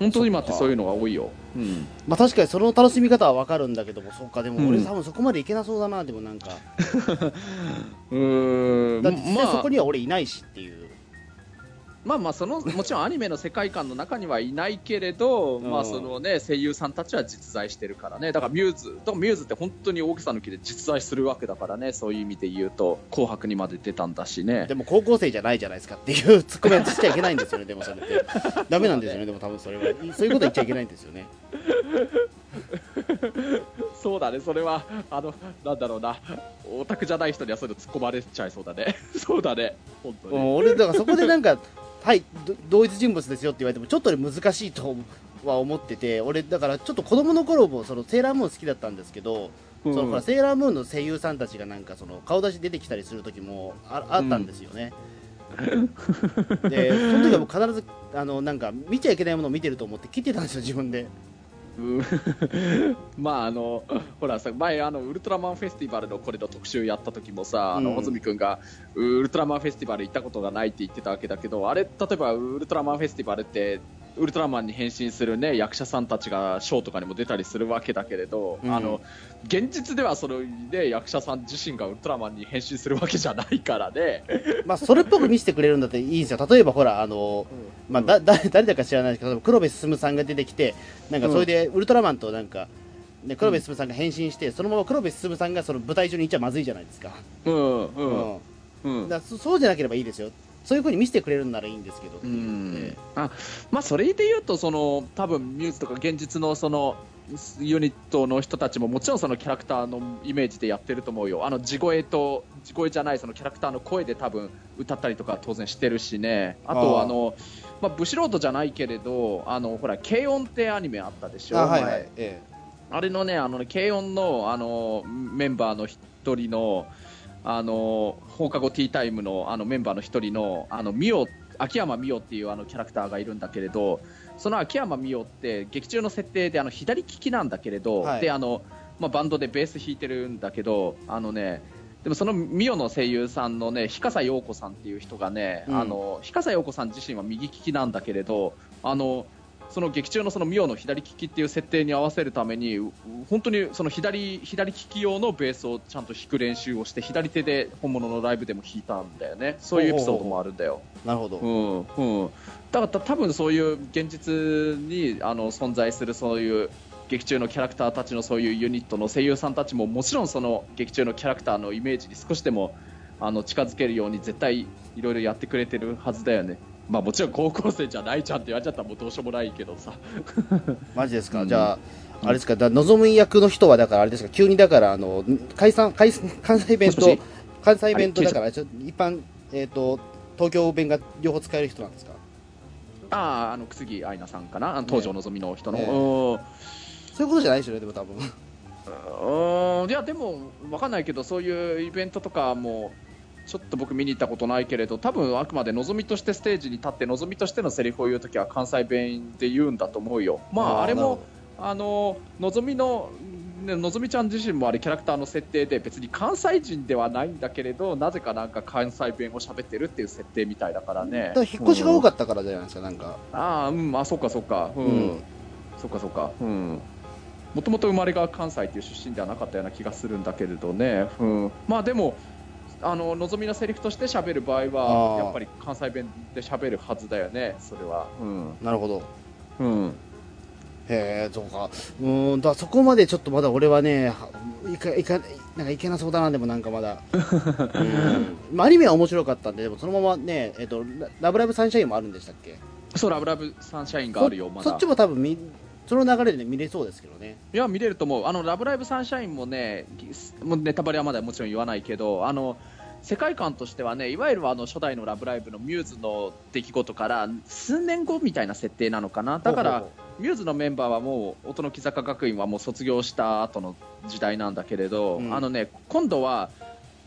Speaker 3: 本当に今ってそういうのが多いよ、うん、
Speaker 2: まあ確かにその楽しみ方はわかるんだけどもそうかでも俺
Speaker 3: うん
Speaker 2: 多分そこまでいけなそうだなでもなんか。
Speaker 3: うーん。
Speaker 2: だってそこには俺いないしっていう
Speaker 3: まあまあその もちろんアニメの世界観の中にはいないけれど、
Speaker 2: うん。
Speaker 3: まあそのね声優さんたちは実在してるからね。だからミューズだからミューズって本当に大げさ抜きで実在するわけだからね。そういう意味で言うと紅白にまで出たんだしね。
Speaker 2: でも高校生じゃないじゃないですかっていうツッコミはしちゃいけないんですよね、でもそれって。ダメなんですよね、でも多分それは。そういうこと言っちゃいけないんですよね。
Speaker 3: そうだね。それはあのなんだろうな。オタクじゃない人にはそういうの突っ込まれちゃいそうだね。そうだね。本当に、
Speaker 2: うん俺、だからそこでなんか、はい、ど同一人物ですよって言われても、ちょっとね難しいとは思ってて、俺、だからちょっと子供の頃もそのセーラームーン好きだったんですけど、
Speaker 3: うん
Speaker 2: そのほらセーラームーンの声優さんたちがなんかその顔出し出てきたりする時もああったんですよね。で、その時はもう必ず あのなんか見ちゃいけないものを見てると思って切ってたんですよ、自分で。
Speaker 3: うん。まああのほらさ前あのウルトラマンフェスティバルのこれの特集やった時もさ、あ
Speaker 2: うん。
Speaker 3: の穂積君がウルトラマンフェスティバル行ったことがないって言ってたわけだけどあれ例えばウルトラマンフェスティバルってウルトラマンに変身するね役者さんたちがショーとかにも出たりするわけだけれど、
Speaker 2: うん
Speaker 3: あの現実ではそのね役者さん自身がウルトラマンに変身するわけじゃないからね。
Speaker 2: まあ、それっぽく見せてくれるんだっていいんですよ。例えばほら、あの、まあ、だだ誰だか知らないですけど、黒部進さんが出てきて、なんかそれでウルトラマンとなんか、ね、黒部進さんが変身して、そのまま黒部進さんがその舞台上にいっちゃまずいじゃないですか。
Speaker 3: うんう
Speaker 2: うん
Speaker 3: うん
Speaker 2: だそうじゃなければいいですよ。そういうふうに見せてくれるんならいいんですけどって
Speaker 3: う
Speaker 2: いう、
Speaker 3: あまあ、それで言うとその多分ミューズとか現実のそのユニットの人たちももちろんそのキャラクターのイメージでやってると思うよ。あの地声と地声じゃないそのキャラクターの声で多分歌ったりとか当然してるしね。あとは
Speaker 2: あ
Speaker 3: のまあ、ブシロードじゃないけれどあのほら軽音ってアニメあったでしょ？
Speaker 2: あはいは
Speaker 3: 前
Speaker 2: い、え
Speaker 3: あれのね、あのね軽音のあのメンバーの一人の、あの放課後ティータイムのあのメンバーの一人の、あのミオ秋山美桜っていうあのキャラクターがいるんだけれど、その秋山美桜って劇中の設定であの左利きなんだけれど、
Speaker 2: はい
Speaker 3: であのまあ、バンドでベース弾いてるんだけど、あのね。でもそのミオの声優さんのね、日笠陽子さんっていう人がね、
Speaker 2: うん
Speaker 3: あの日笠陽子さん自身は右利きなんだけれど、あのその劇中のそのミオの左利きっていう設定に合わせるためにう本当にその左左利き用のベースをちゃんと弾く練習をして左手で本物のライブでも弾いたんだよねそういうエピソードもあるんだよ。
Speaker 2: えなるほど、
Speaker 3: うんうん、だから多分そういう現実にあの存在するそういう劇中のキャラクターたちのそういうユニットの声優さんたちももちろんその劇中のキャラクターのイメージに少しでもあの近づけるように絶対いろいろやってくれてるはずだよね。まあもちろん高校生じゃないじゃんって言われちゃったらもうどうしようもないけどさ。
Speaker 2: マジですか、
Speaker 3: うん。
Speaker 2: じゃあ、あれですか、だ望む役の人は、だからあれですか、急にだから、あの解散解散関西弁と
Speaker 3: もしもし、
Speaker 2: 関西弁とだから、ちょっと一般、えっ、と、東京弁が両方使える人なんですか？
Speaker 3: ああ、あの、楠木愛菜さんかな、あの東条のぞみの人の。
Speaker 2: ね
Speaker 3: うん。
Speaker 2: そういうことじゃないですよね、でも多分。
Speaker 3: うん。いや、でも、わかんないけど、そういうイベントとかも、ちょっと僕見に行ったことないけれど、多分あくまでのぞみとしてステージに立って、のぞみとしてのセリフを言うときは関西弁で言うんだと思うよ。まあ、あれも、あの、のぞみの、ねのぞみちゃん自身もあれキャラクターの設定で別に関西人ではないんだけれどなぜかなんか関西弁を喋ってるっていう設定みたいだからね。
Speaker 2: だ引っ越しが多
Speaker 3: っ
Speaker 2: かったからじゃないですか、なんか。
Speaker 3: た、ああうんあそっかそっか。うん、
Speaker 2: うん。
Speaker 3: そっかそっか。うん。もともと生まれが関西っていう出身ではなかったような気がするんだけれどね、うん、まあでもあの望みのセリフとして喋る場合はやっぱり関西弁で喋るはずだよねそれは
Speaker 2: なるほど。
Speaker 3: うん、うん、
Speaker 2: へえ、そうか。うーん、だそこまでちょっとまだ俺はね、はいか、いか、なんかいけなそうだな、でもなんかまだ。うん。まあ、アニメは面白かったんで、でもそのままね、えっ、と、ララブライブサンシャインもあるんでしたっけ？
Speaker 3: そうラブラブサンシャインがあるよまだ
Speaker 2: そそっちも多分見、その流れで、ね、見れそうですけどね。
Speaker 3: いや見れると思う、あのラブライブサンシャインもね、もうネタバレはまだもちろん言わないけど、あの世界観としてはね、いわゆるあの初代のラブライブのミューズの出来事から数年後みたいな設定なのかな、だから
Speaker 2: ほうほ
Speaker 3: ミューズのメンバーはもう音の木坂学院はもう卒業した後の時代なんだけれど、
Speaker 2: うん。
Speaker 3: あのね今度は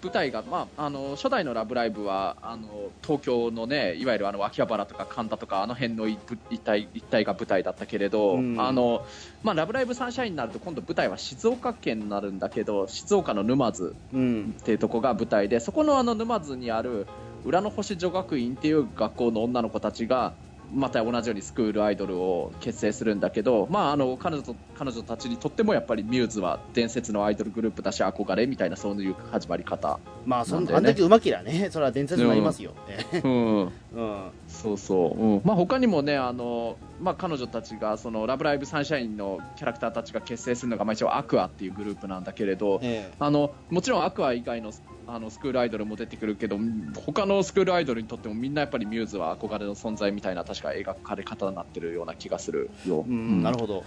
Speaker 3: 舞台が、まあ、あの初代の「ラブライブは」あの東京のねいわゆるあの秋葉原とか神田とかあの辺の一一帯一帯が舞台だったけれど、
Speaker 2: うん
Speaker 3: あのまあ、ラブライブサンシャインになると今度舞台は静岡県になるんだけど静岡の沼津
Speaker 2: ううん。
Speaker 3: っていうとこが舞台でそこのあの沼津にある浦の星女学院っていう学校の女の子たちがまた同じようにスクールアイドルを結成するんだけど、まあ、あの彼女と彼女たちにとってもやっぱりミューズは伝説のアイドルグループだし憧れみたいなそういう始まり方、
Speaker 2: まあそんあんだけうまきらね。それは伝説になりますよ、え
Speaker 3: うん、
Speaker 2: うん。
Speaker 3: そうそう、うん。まあ、他にもねあの、まあ、彼女たちがそのラブライブサンシャインのキャラクターたちが結成するのが、まあ、一応アクアっていうグループなんだけれど、
Speaker 2: え。
Speaker 3: あのもちろんアクア以外のあのスクールアイドルも出てくるけど他のスクールアイドルにとってもみんなやっぱりミューズは憧れの存在みたいな確か描かれ方になってるような気がするよ。
Speaker 2: えうん。なるほど。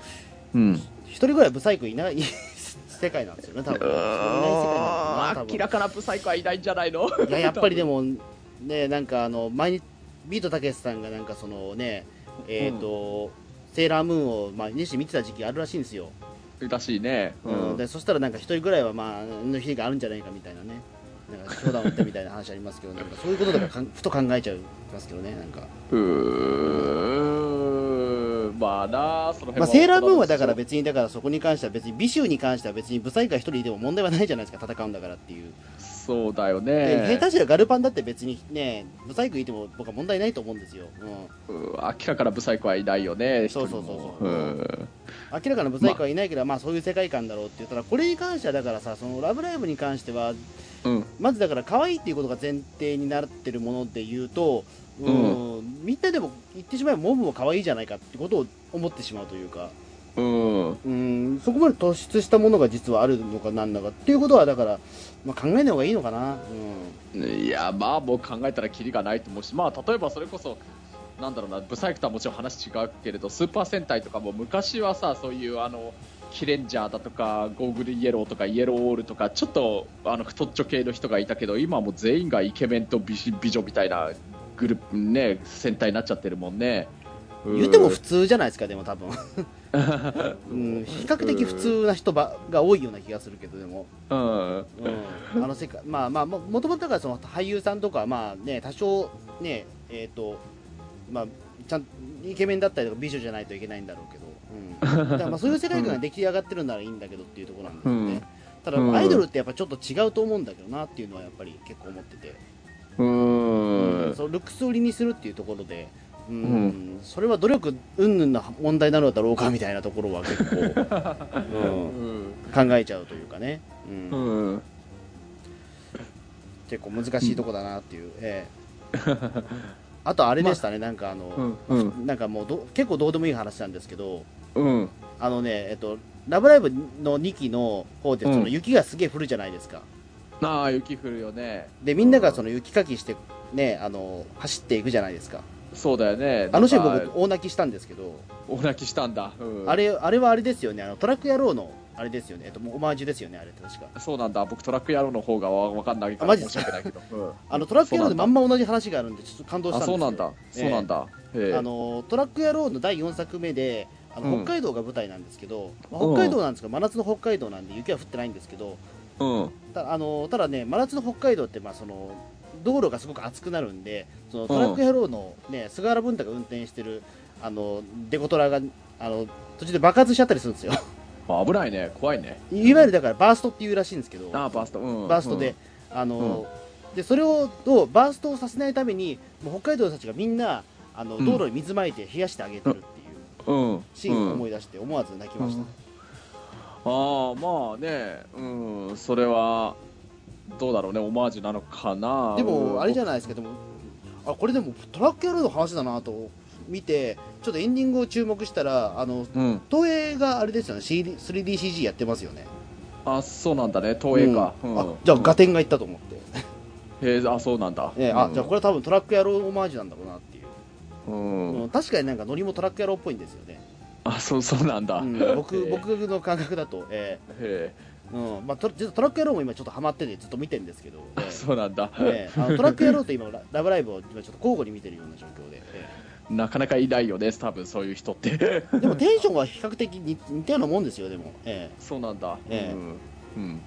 Speaker 3: うん。
Speaker 2: 一人ぐらいブサイクいない 世界なんですよね多分。
Speaker 3: 明らかなブサイクはいないんじゃないの。
Speaker 2: いややっぱりでもねなんかあの前にビートたけしさんがなんかそのねえっ、と、セーラームーンをまあ熱心に見てた時期あるらしいんですよ、
Speaker 3: らしいね。
Speaker 2: うん。でそしたらなんか一人ぐらいはまあの日があるんじゃないかみたいなねなんか冗談を打ってみたいな話ありますけどなんかそういうこととかかんふと考えちゃいますけどねなんか、
Speaker 3: うーん。まあなその辺
Speaker 2: まあ、セーラームーンはだから
Speaker 3: 別
Speaker 2: 別にだからそこに関しては別に美醜に関しては別にブサイクが一人いても問題はないじゃないですか戦うんだからっていう。
Speaker 3: そうだよ
Speaker 2: で
Speaker 3: ね
Speaker 2: 下手したらガルパンだって別にねブサイクいても僕は問題ないと思うんですよ、うん。
Speaker 3: うん明らかなブサイクはいないよね
Speaker 2: そうそうそうそう。
Speaker 3: うん。
Speaker 2: 明らかなブサイクはいないけど、まあ、そういう世界観だろうって言ったらこれに関してはだからさその「ラブライブ!」に関しては
Speaker 3: うん。
Speaker 2: まずだから可愛いっていうことが前提になってるもので言うとうん、みんなでも言ってしまえばモブも可愛いじゃないかってことを思ってしまうというか。
Speaker 3: うん。
Speaker 2: うん。そこまで突出したものが実はあるのかなんだかっていうことはだから、まあ、考えない方がいいのかな、うん、
Speaker 3: いやまあもう考えたらキリがないと思うしまあ例えばそれこそなんだろうなブサイクとはもちろん話違うけれどスーパー戦隊とかも昔はさそういうあのキレンジャーだとかゴーグルイエローとかイエローオールとかちょっとあの太っちょ系の人がいたけど今はもう全員がイケメンと美美女みたいなグループね戦隊になっちゃってるもんね。
Speaker 2: 言っても普通じゃないですかでも多分、うん、比較的普通な人ばが多いような気がするけどでも。
Speaker 3: うん。
Speaker 2: うん、あの世界まあまあももともとだからその俳優さんとかはまあね多少ねえっ、とまあちゃんイケメンだったりとか美女じゃないといけないんだろうけど、うん、だからまあそういう世界観が出来上がってるならいいんだけどっていうところなんですよね、
Speaker 3: うん。
Speaker 2: ただ
Speaker 3: うん
Speaker 2: アイドルってやっぱちょっと違うと思うんだけどなっていうのはやっぱり結構思ってて、
Speaker 3: うん
Speaker 2: そのルックス売りにするっていうところでうん、
Speaker 3: うん。
Speaker 2: それは努力云々の問題なのだろうかみたいなところは結構、うん、考えちゃうというかね、うん。
Speaker 3: うん。
Speaker 2: 結構難しいとこだなっていう、ええ。あとあれでしたね、なんかあの、
Speaker 3: うん。うん。
Speaker 2: なんかもうど結構どうでもいい話なんですけど、
Speaker 3: うん。
Speaker 2: あのね、えっと、ラブライブの2期の方で、その
Speaker 3: うん。
Speaker 2: 雪がすげえ降るじゃないですか。
Speaker 3: ああ雪降るよね。
Speaker 2: で、みんながその雪かきして、ね、あの、走っていくじゃないですか。
Speaker 3: そうだよね。
Speaker 2: あのシーン僕、大泣きしたんですけど、
Speaker 3: 大泣きしたんだ、うん。
Speaker 2: あれ、あれはあれですよね、あの、トラック野郎の、あれですよね、えっと、オマージュですよね、あれ確か。
Speaker 3: そうなんだ。僕トラック野郎の方がわわかんないから申し訳ないけど、うん。
Speaker 2: あの、トラック野郎でまんま同じ話があるんで、ちょっと感動した
Speaker 3: あ
Speaker 2: んですよ。
Speaker 3: そうなんだ、そうなんだ、へえ。
Speaker 2: あのトラック野郎の第4作目であの
Speaker 3: うん。
Speaker 2: 北海道が舞台なんですけど、まあ
Speaker 3: うん。
Speaker 2: 北海道なんですけど真夏の北海道なんで雪は降ってないんですけど。
Speaker 3: うん。
Speaker 2: たあのただね真夏の北海道ってまあその道路がすごく熱くなるんでそのトラック野郎の、ね菅原文太が運転してるあのデコトラがあの途中で爆発しちゃったりするんですよ。
Speaker 3: あ危ないね。怖いね。
Speaker 2: いわゆるだからバーストっていうらしいんですけど
Speaker 3: あバースト、うん、
Speaker 2: バーストで、あの、でそれををバーストをさせないためにもう北海道の人たちがみんなあの
Speaker 3: うん。
Speaker 2: 道路に水まいて冷やしてあげてるっていう
Speaker 3: うん、うん、
Speaker 2: シーンを思い出して思わず泣きました、
Speaker 3: ああまあね。うん。それはどうだろうねオマージュなのかな。
Speaker 2: でもあれじゃ
Speaker 3: ない
Speaker 2: ですか。でもあこれでもトラック野郎の話だなと見てちょっとエンディングを注目したらあの
Speaker 3: うん。
Speaker 2: 東映があれですよね。CD 3DCG やってますよね。
Speaker 3: あそうなんだね。東映か、
Speaker 2: う
Speaker 3: うん。ん
Speaker 2: あじゃあ合点がいったと思って、
Speaker 3: へえあそうなんだ、
Speaker 2: ね あじゃあこれは多分トラック野郎オマージュなんだろうなっていう、
Speaker 3: れうん、
Speaker 2: うん。確かになんかノリもトラック野郎っぽいんですよね、
Speaker 3: あそうそうなんだ、
Speaker 2: うん。僕僕の感覚だと、え
Speaker 3: へ
Speaker 2: ーうん。まあ、トトラック野郎も今ちょっとハマっててずっと見てるんですけど、え
Speaker 3: えそうなんだ、
Speaker 2: ええ。あのトラック野郎と今ララブライブを今ちょっと交互に見てるような状況で、え
Speaker 3: なかなかいないよね多分そういう人って。
Speaker 2: え でもテンションは比較的似似たようなもんですよでも、え
Speaker 3: そうなんだ、
Speaker 2: ええ。
Speaker 3: うん、うん。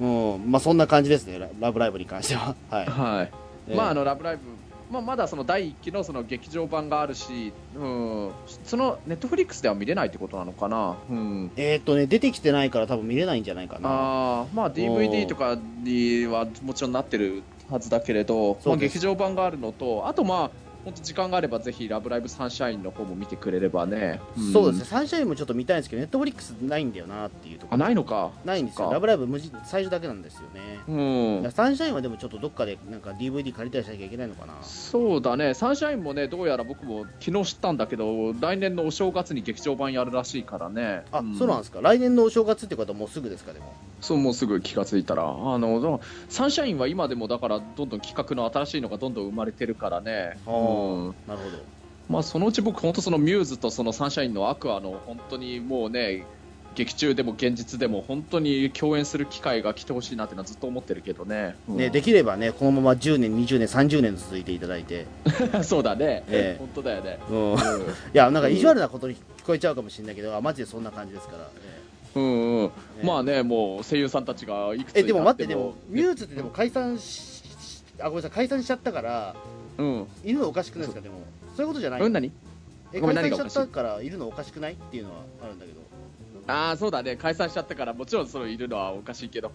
Speaker 2: えうん。まあ、そんな感じですねララブライブに関しては、はい。
Speaker 3: はい、
Speaker 2: ええ。
Speaker 3: まああのラブライブ、まあ、まだその第1期のその劇場版があるし、うん、そのネットフリックスでは見れないってことなのかな、うん、
Speaker 2: えーっとね出てきてないから多分見れないんじゃないかな。
Speaker 3: あーまあ DVD とかにはもちろんなってるはずだけれど、まあ、劇場版があるのとあとまあ本当時間があればぜひ「ラブライブサンシャイン」の方も見てくれればね、ん
Speaker 2: そうですね、サンシャインもちょっと見たいんですけど、ネットフリックスないんだよなっていうとこ
Speaker 3: あ
Speaker 2: ろ。
Speaker 3: ないのか
Speaker 2: ないんですよ。ラブライブ無事、最初だけなんですよね。
Speaker 3: うん
Speaker 2: サンシャインはでもちょっとどっかでなんか DVD 借りたりしなきゃいけないのかな。
Speaker 3: そうだね、サンシャインもね、どうやら僕も昨日知ったんだけど、来年のお正月に劇場版やるらしいからね、
Speaker 2: あ、
Speaker 3: ん
Speaker 2: そうなんですか。来年のお正月ってことはもうすぐですか、でも。
Speaker 3: そうもうすぐ気がついたら、あのサンシャインは今でもだから、どんどん企画の新しいのがどんどん生まれてるからね、
Speaker 2: あ
Speaker 3: うん
Speaker 2: あ、なるほど。
Speaker 3: まあ、そのうち僕、本当、そのミューズとそのサンシャインのアクアの本当にもうね、劇中でも現実でも本当に共演する機会が来てほしいなってのはずっと思ってるけどね。うん
Speaker 2: ね、できればね、このまま10年、20年、30年続いていただいて。
Speaker 3: そうだね、
Speaker 2: ええ
Speaker 3: 本当だよね。
Speaker 2: うん。い
Speaker 3: うん
Speaker 2: や、なんか意地悪なことに聞こえちゃうかもしれないけど、あ、マジでそんな感じですから。え
Speaker 3: うんうん、
Speaker 2: ね
Speaker 3: まあね、もう声優さんたちがいくつ
Speaker 2: え、
Speaker 3: に
Speaker 2: でも待って、で
Speaker 3: も、
Speaker 2: ミューズってでも解散し、あ、ごめんなさい、解散しちゃったから、
Speaker 3: うん、
Speaker 2: いるのおかしくないですか、でも。そういうことじゃない。
Speaker 3: うん、何？
Speaker 2: え
Speaker 3: ごめん
Speaker 2: 解散しちゃったからいるのおかしくないっていうのはあるんだけど。
Speaker 3: ああ、そうだね、解散しちゃったから、もちろんそれいるのはおかしいけど、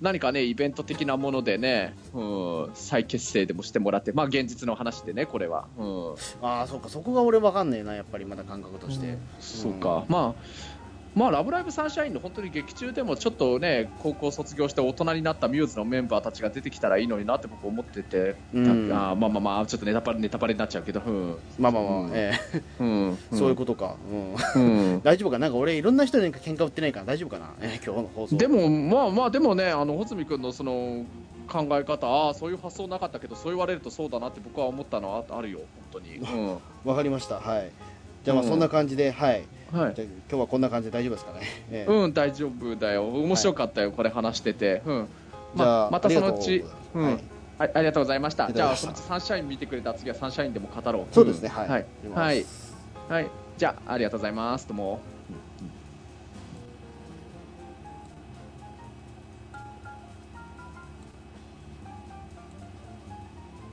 Speaker 3: 何かね、イベント的なものでね、うん、再結成でもしてもらって、まあ現実の話でね、これは。うん。
Speaker 2: ああそうか。そこが俺わかんねえなやっぱりまだ感覚として、
Speaker 3: そうか、まあ、まあ、ラブライブサンシャインの本当に劇中でもちょっとね、高校卒業して大人になったミューズのメンバーたちが出てきたらいいのになって僕思ってて、
Speaker 2: うん。
Speaker 3: あーまあまあまあ、ちょっとネタバレネタバレになっちゃうけど、うん、
Speaker 2: まあまあまあ、
Speaker 3: うん。
Speaker 2: え
Speaker 3: うん、
Speaker 2: え そういうことか、うん、
Speaker 3: うん。
Speaker 2: 大丈夫かな？んか俺いろんな人になんか喧嘩売ってないから大丈夫かな、えー今日の放送。
Speaker 3: でも、まあまあ、でもね、あの、穂積君のその考え方、ああ、そういう発想なかったけど、そう言われるとそうだなって僕は思ったのはああるよ、本当に。うん。
Speaker 2: わかりました。はい。じゃあまあ
Speaker 3: うん。
Speaker 2: そんな感じで、はい
Speaker 3: はい。
Speaker 2: 今日はこんな感じで大丈夫ですかね、ええ
Speaker 3: うん、大丈夫だよ。面白かったよ、これ話してて。うん。ままたそのうち
Speaker 2: ありがと、
Speaker 3: うん、
Speaker 2: はい
Speaker 3: あありがとうございました。じゃあ、そのうちサンシャイン見てくれた次はサンシャインでも語ろう。
Speaker 2: そうですねはい、
Speaker 3: はい。はい。じゃあ、ありがとうございます。どうも。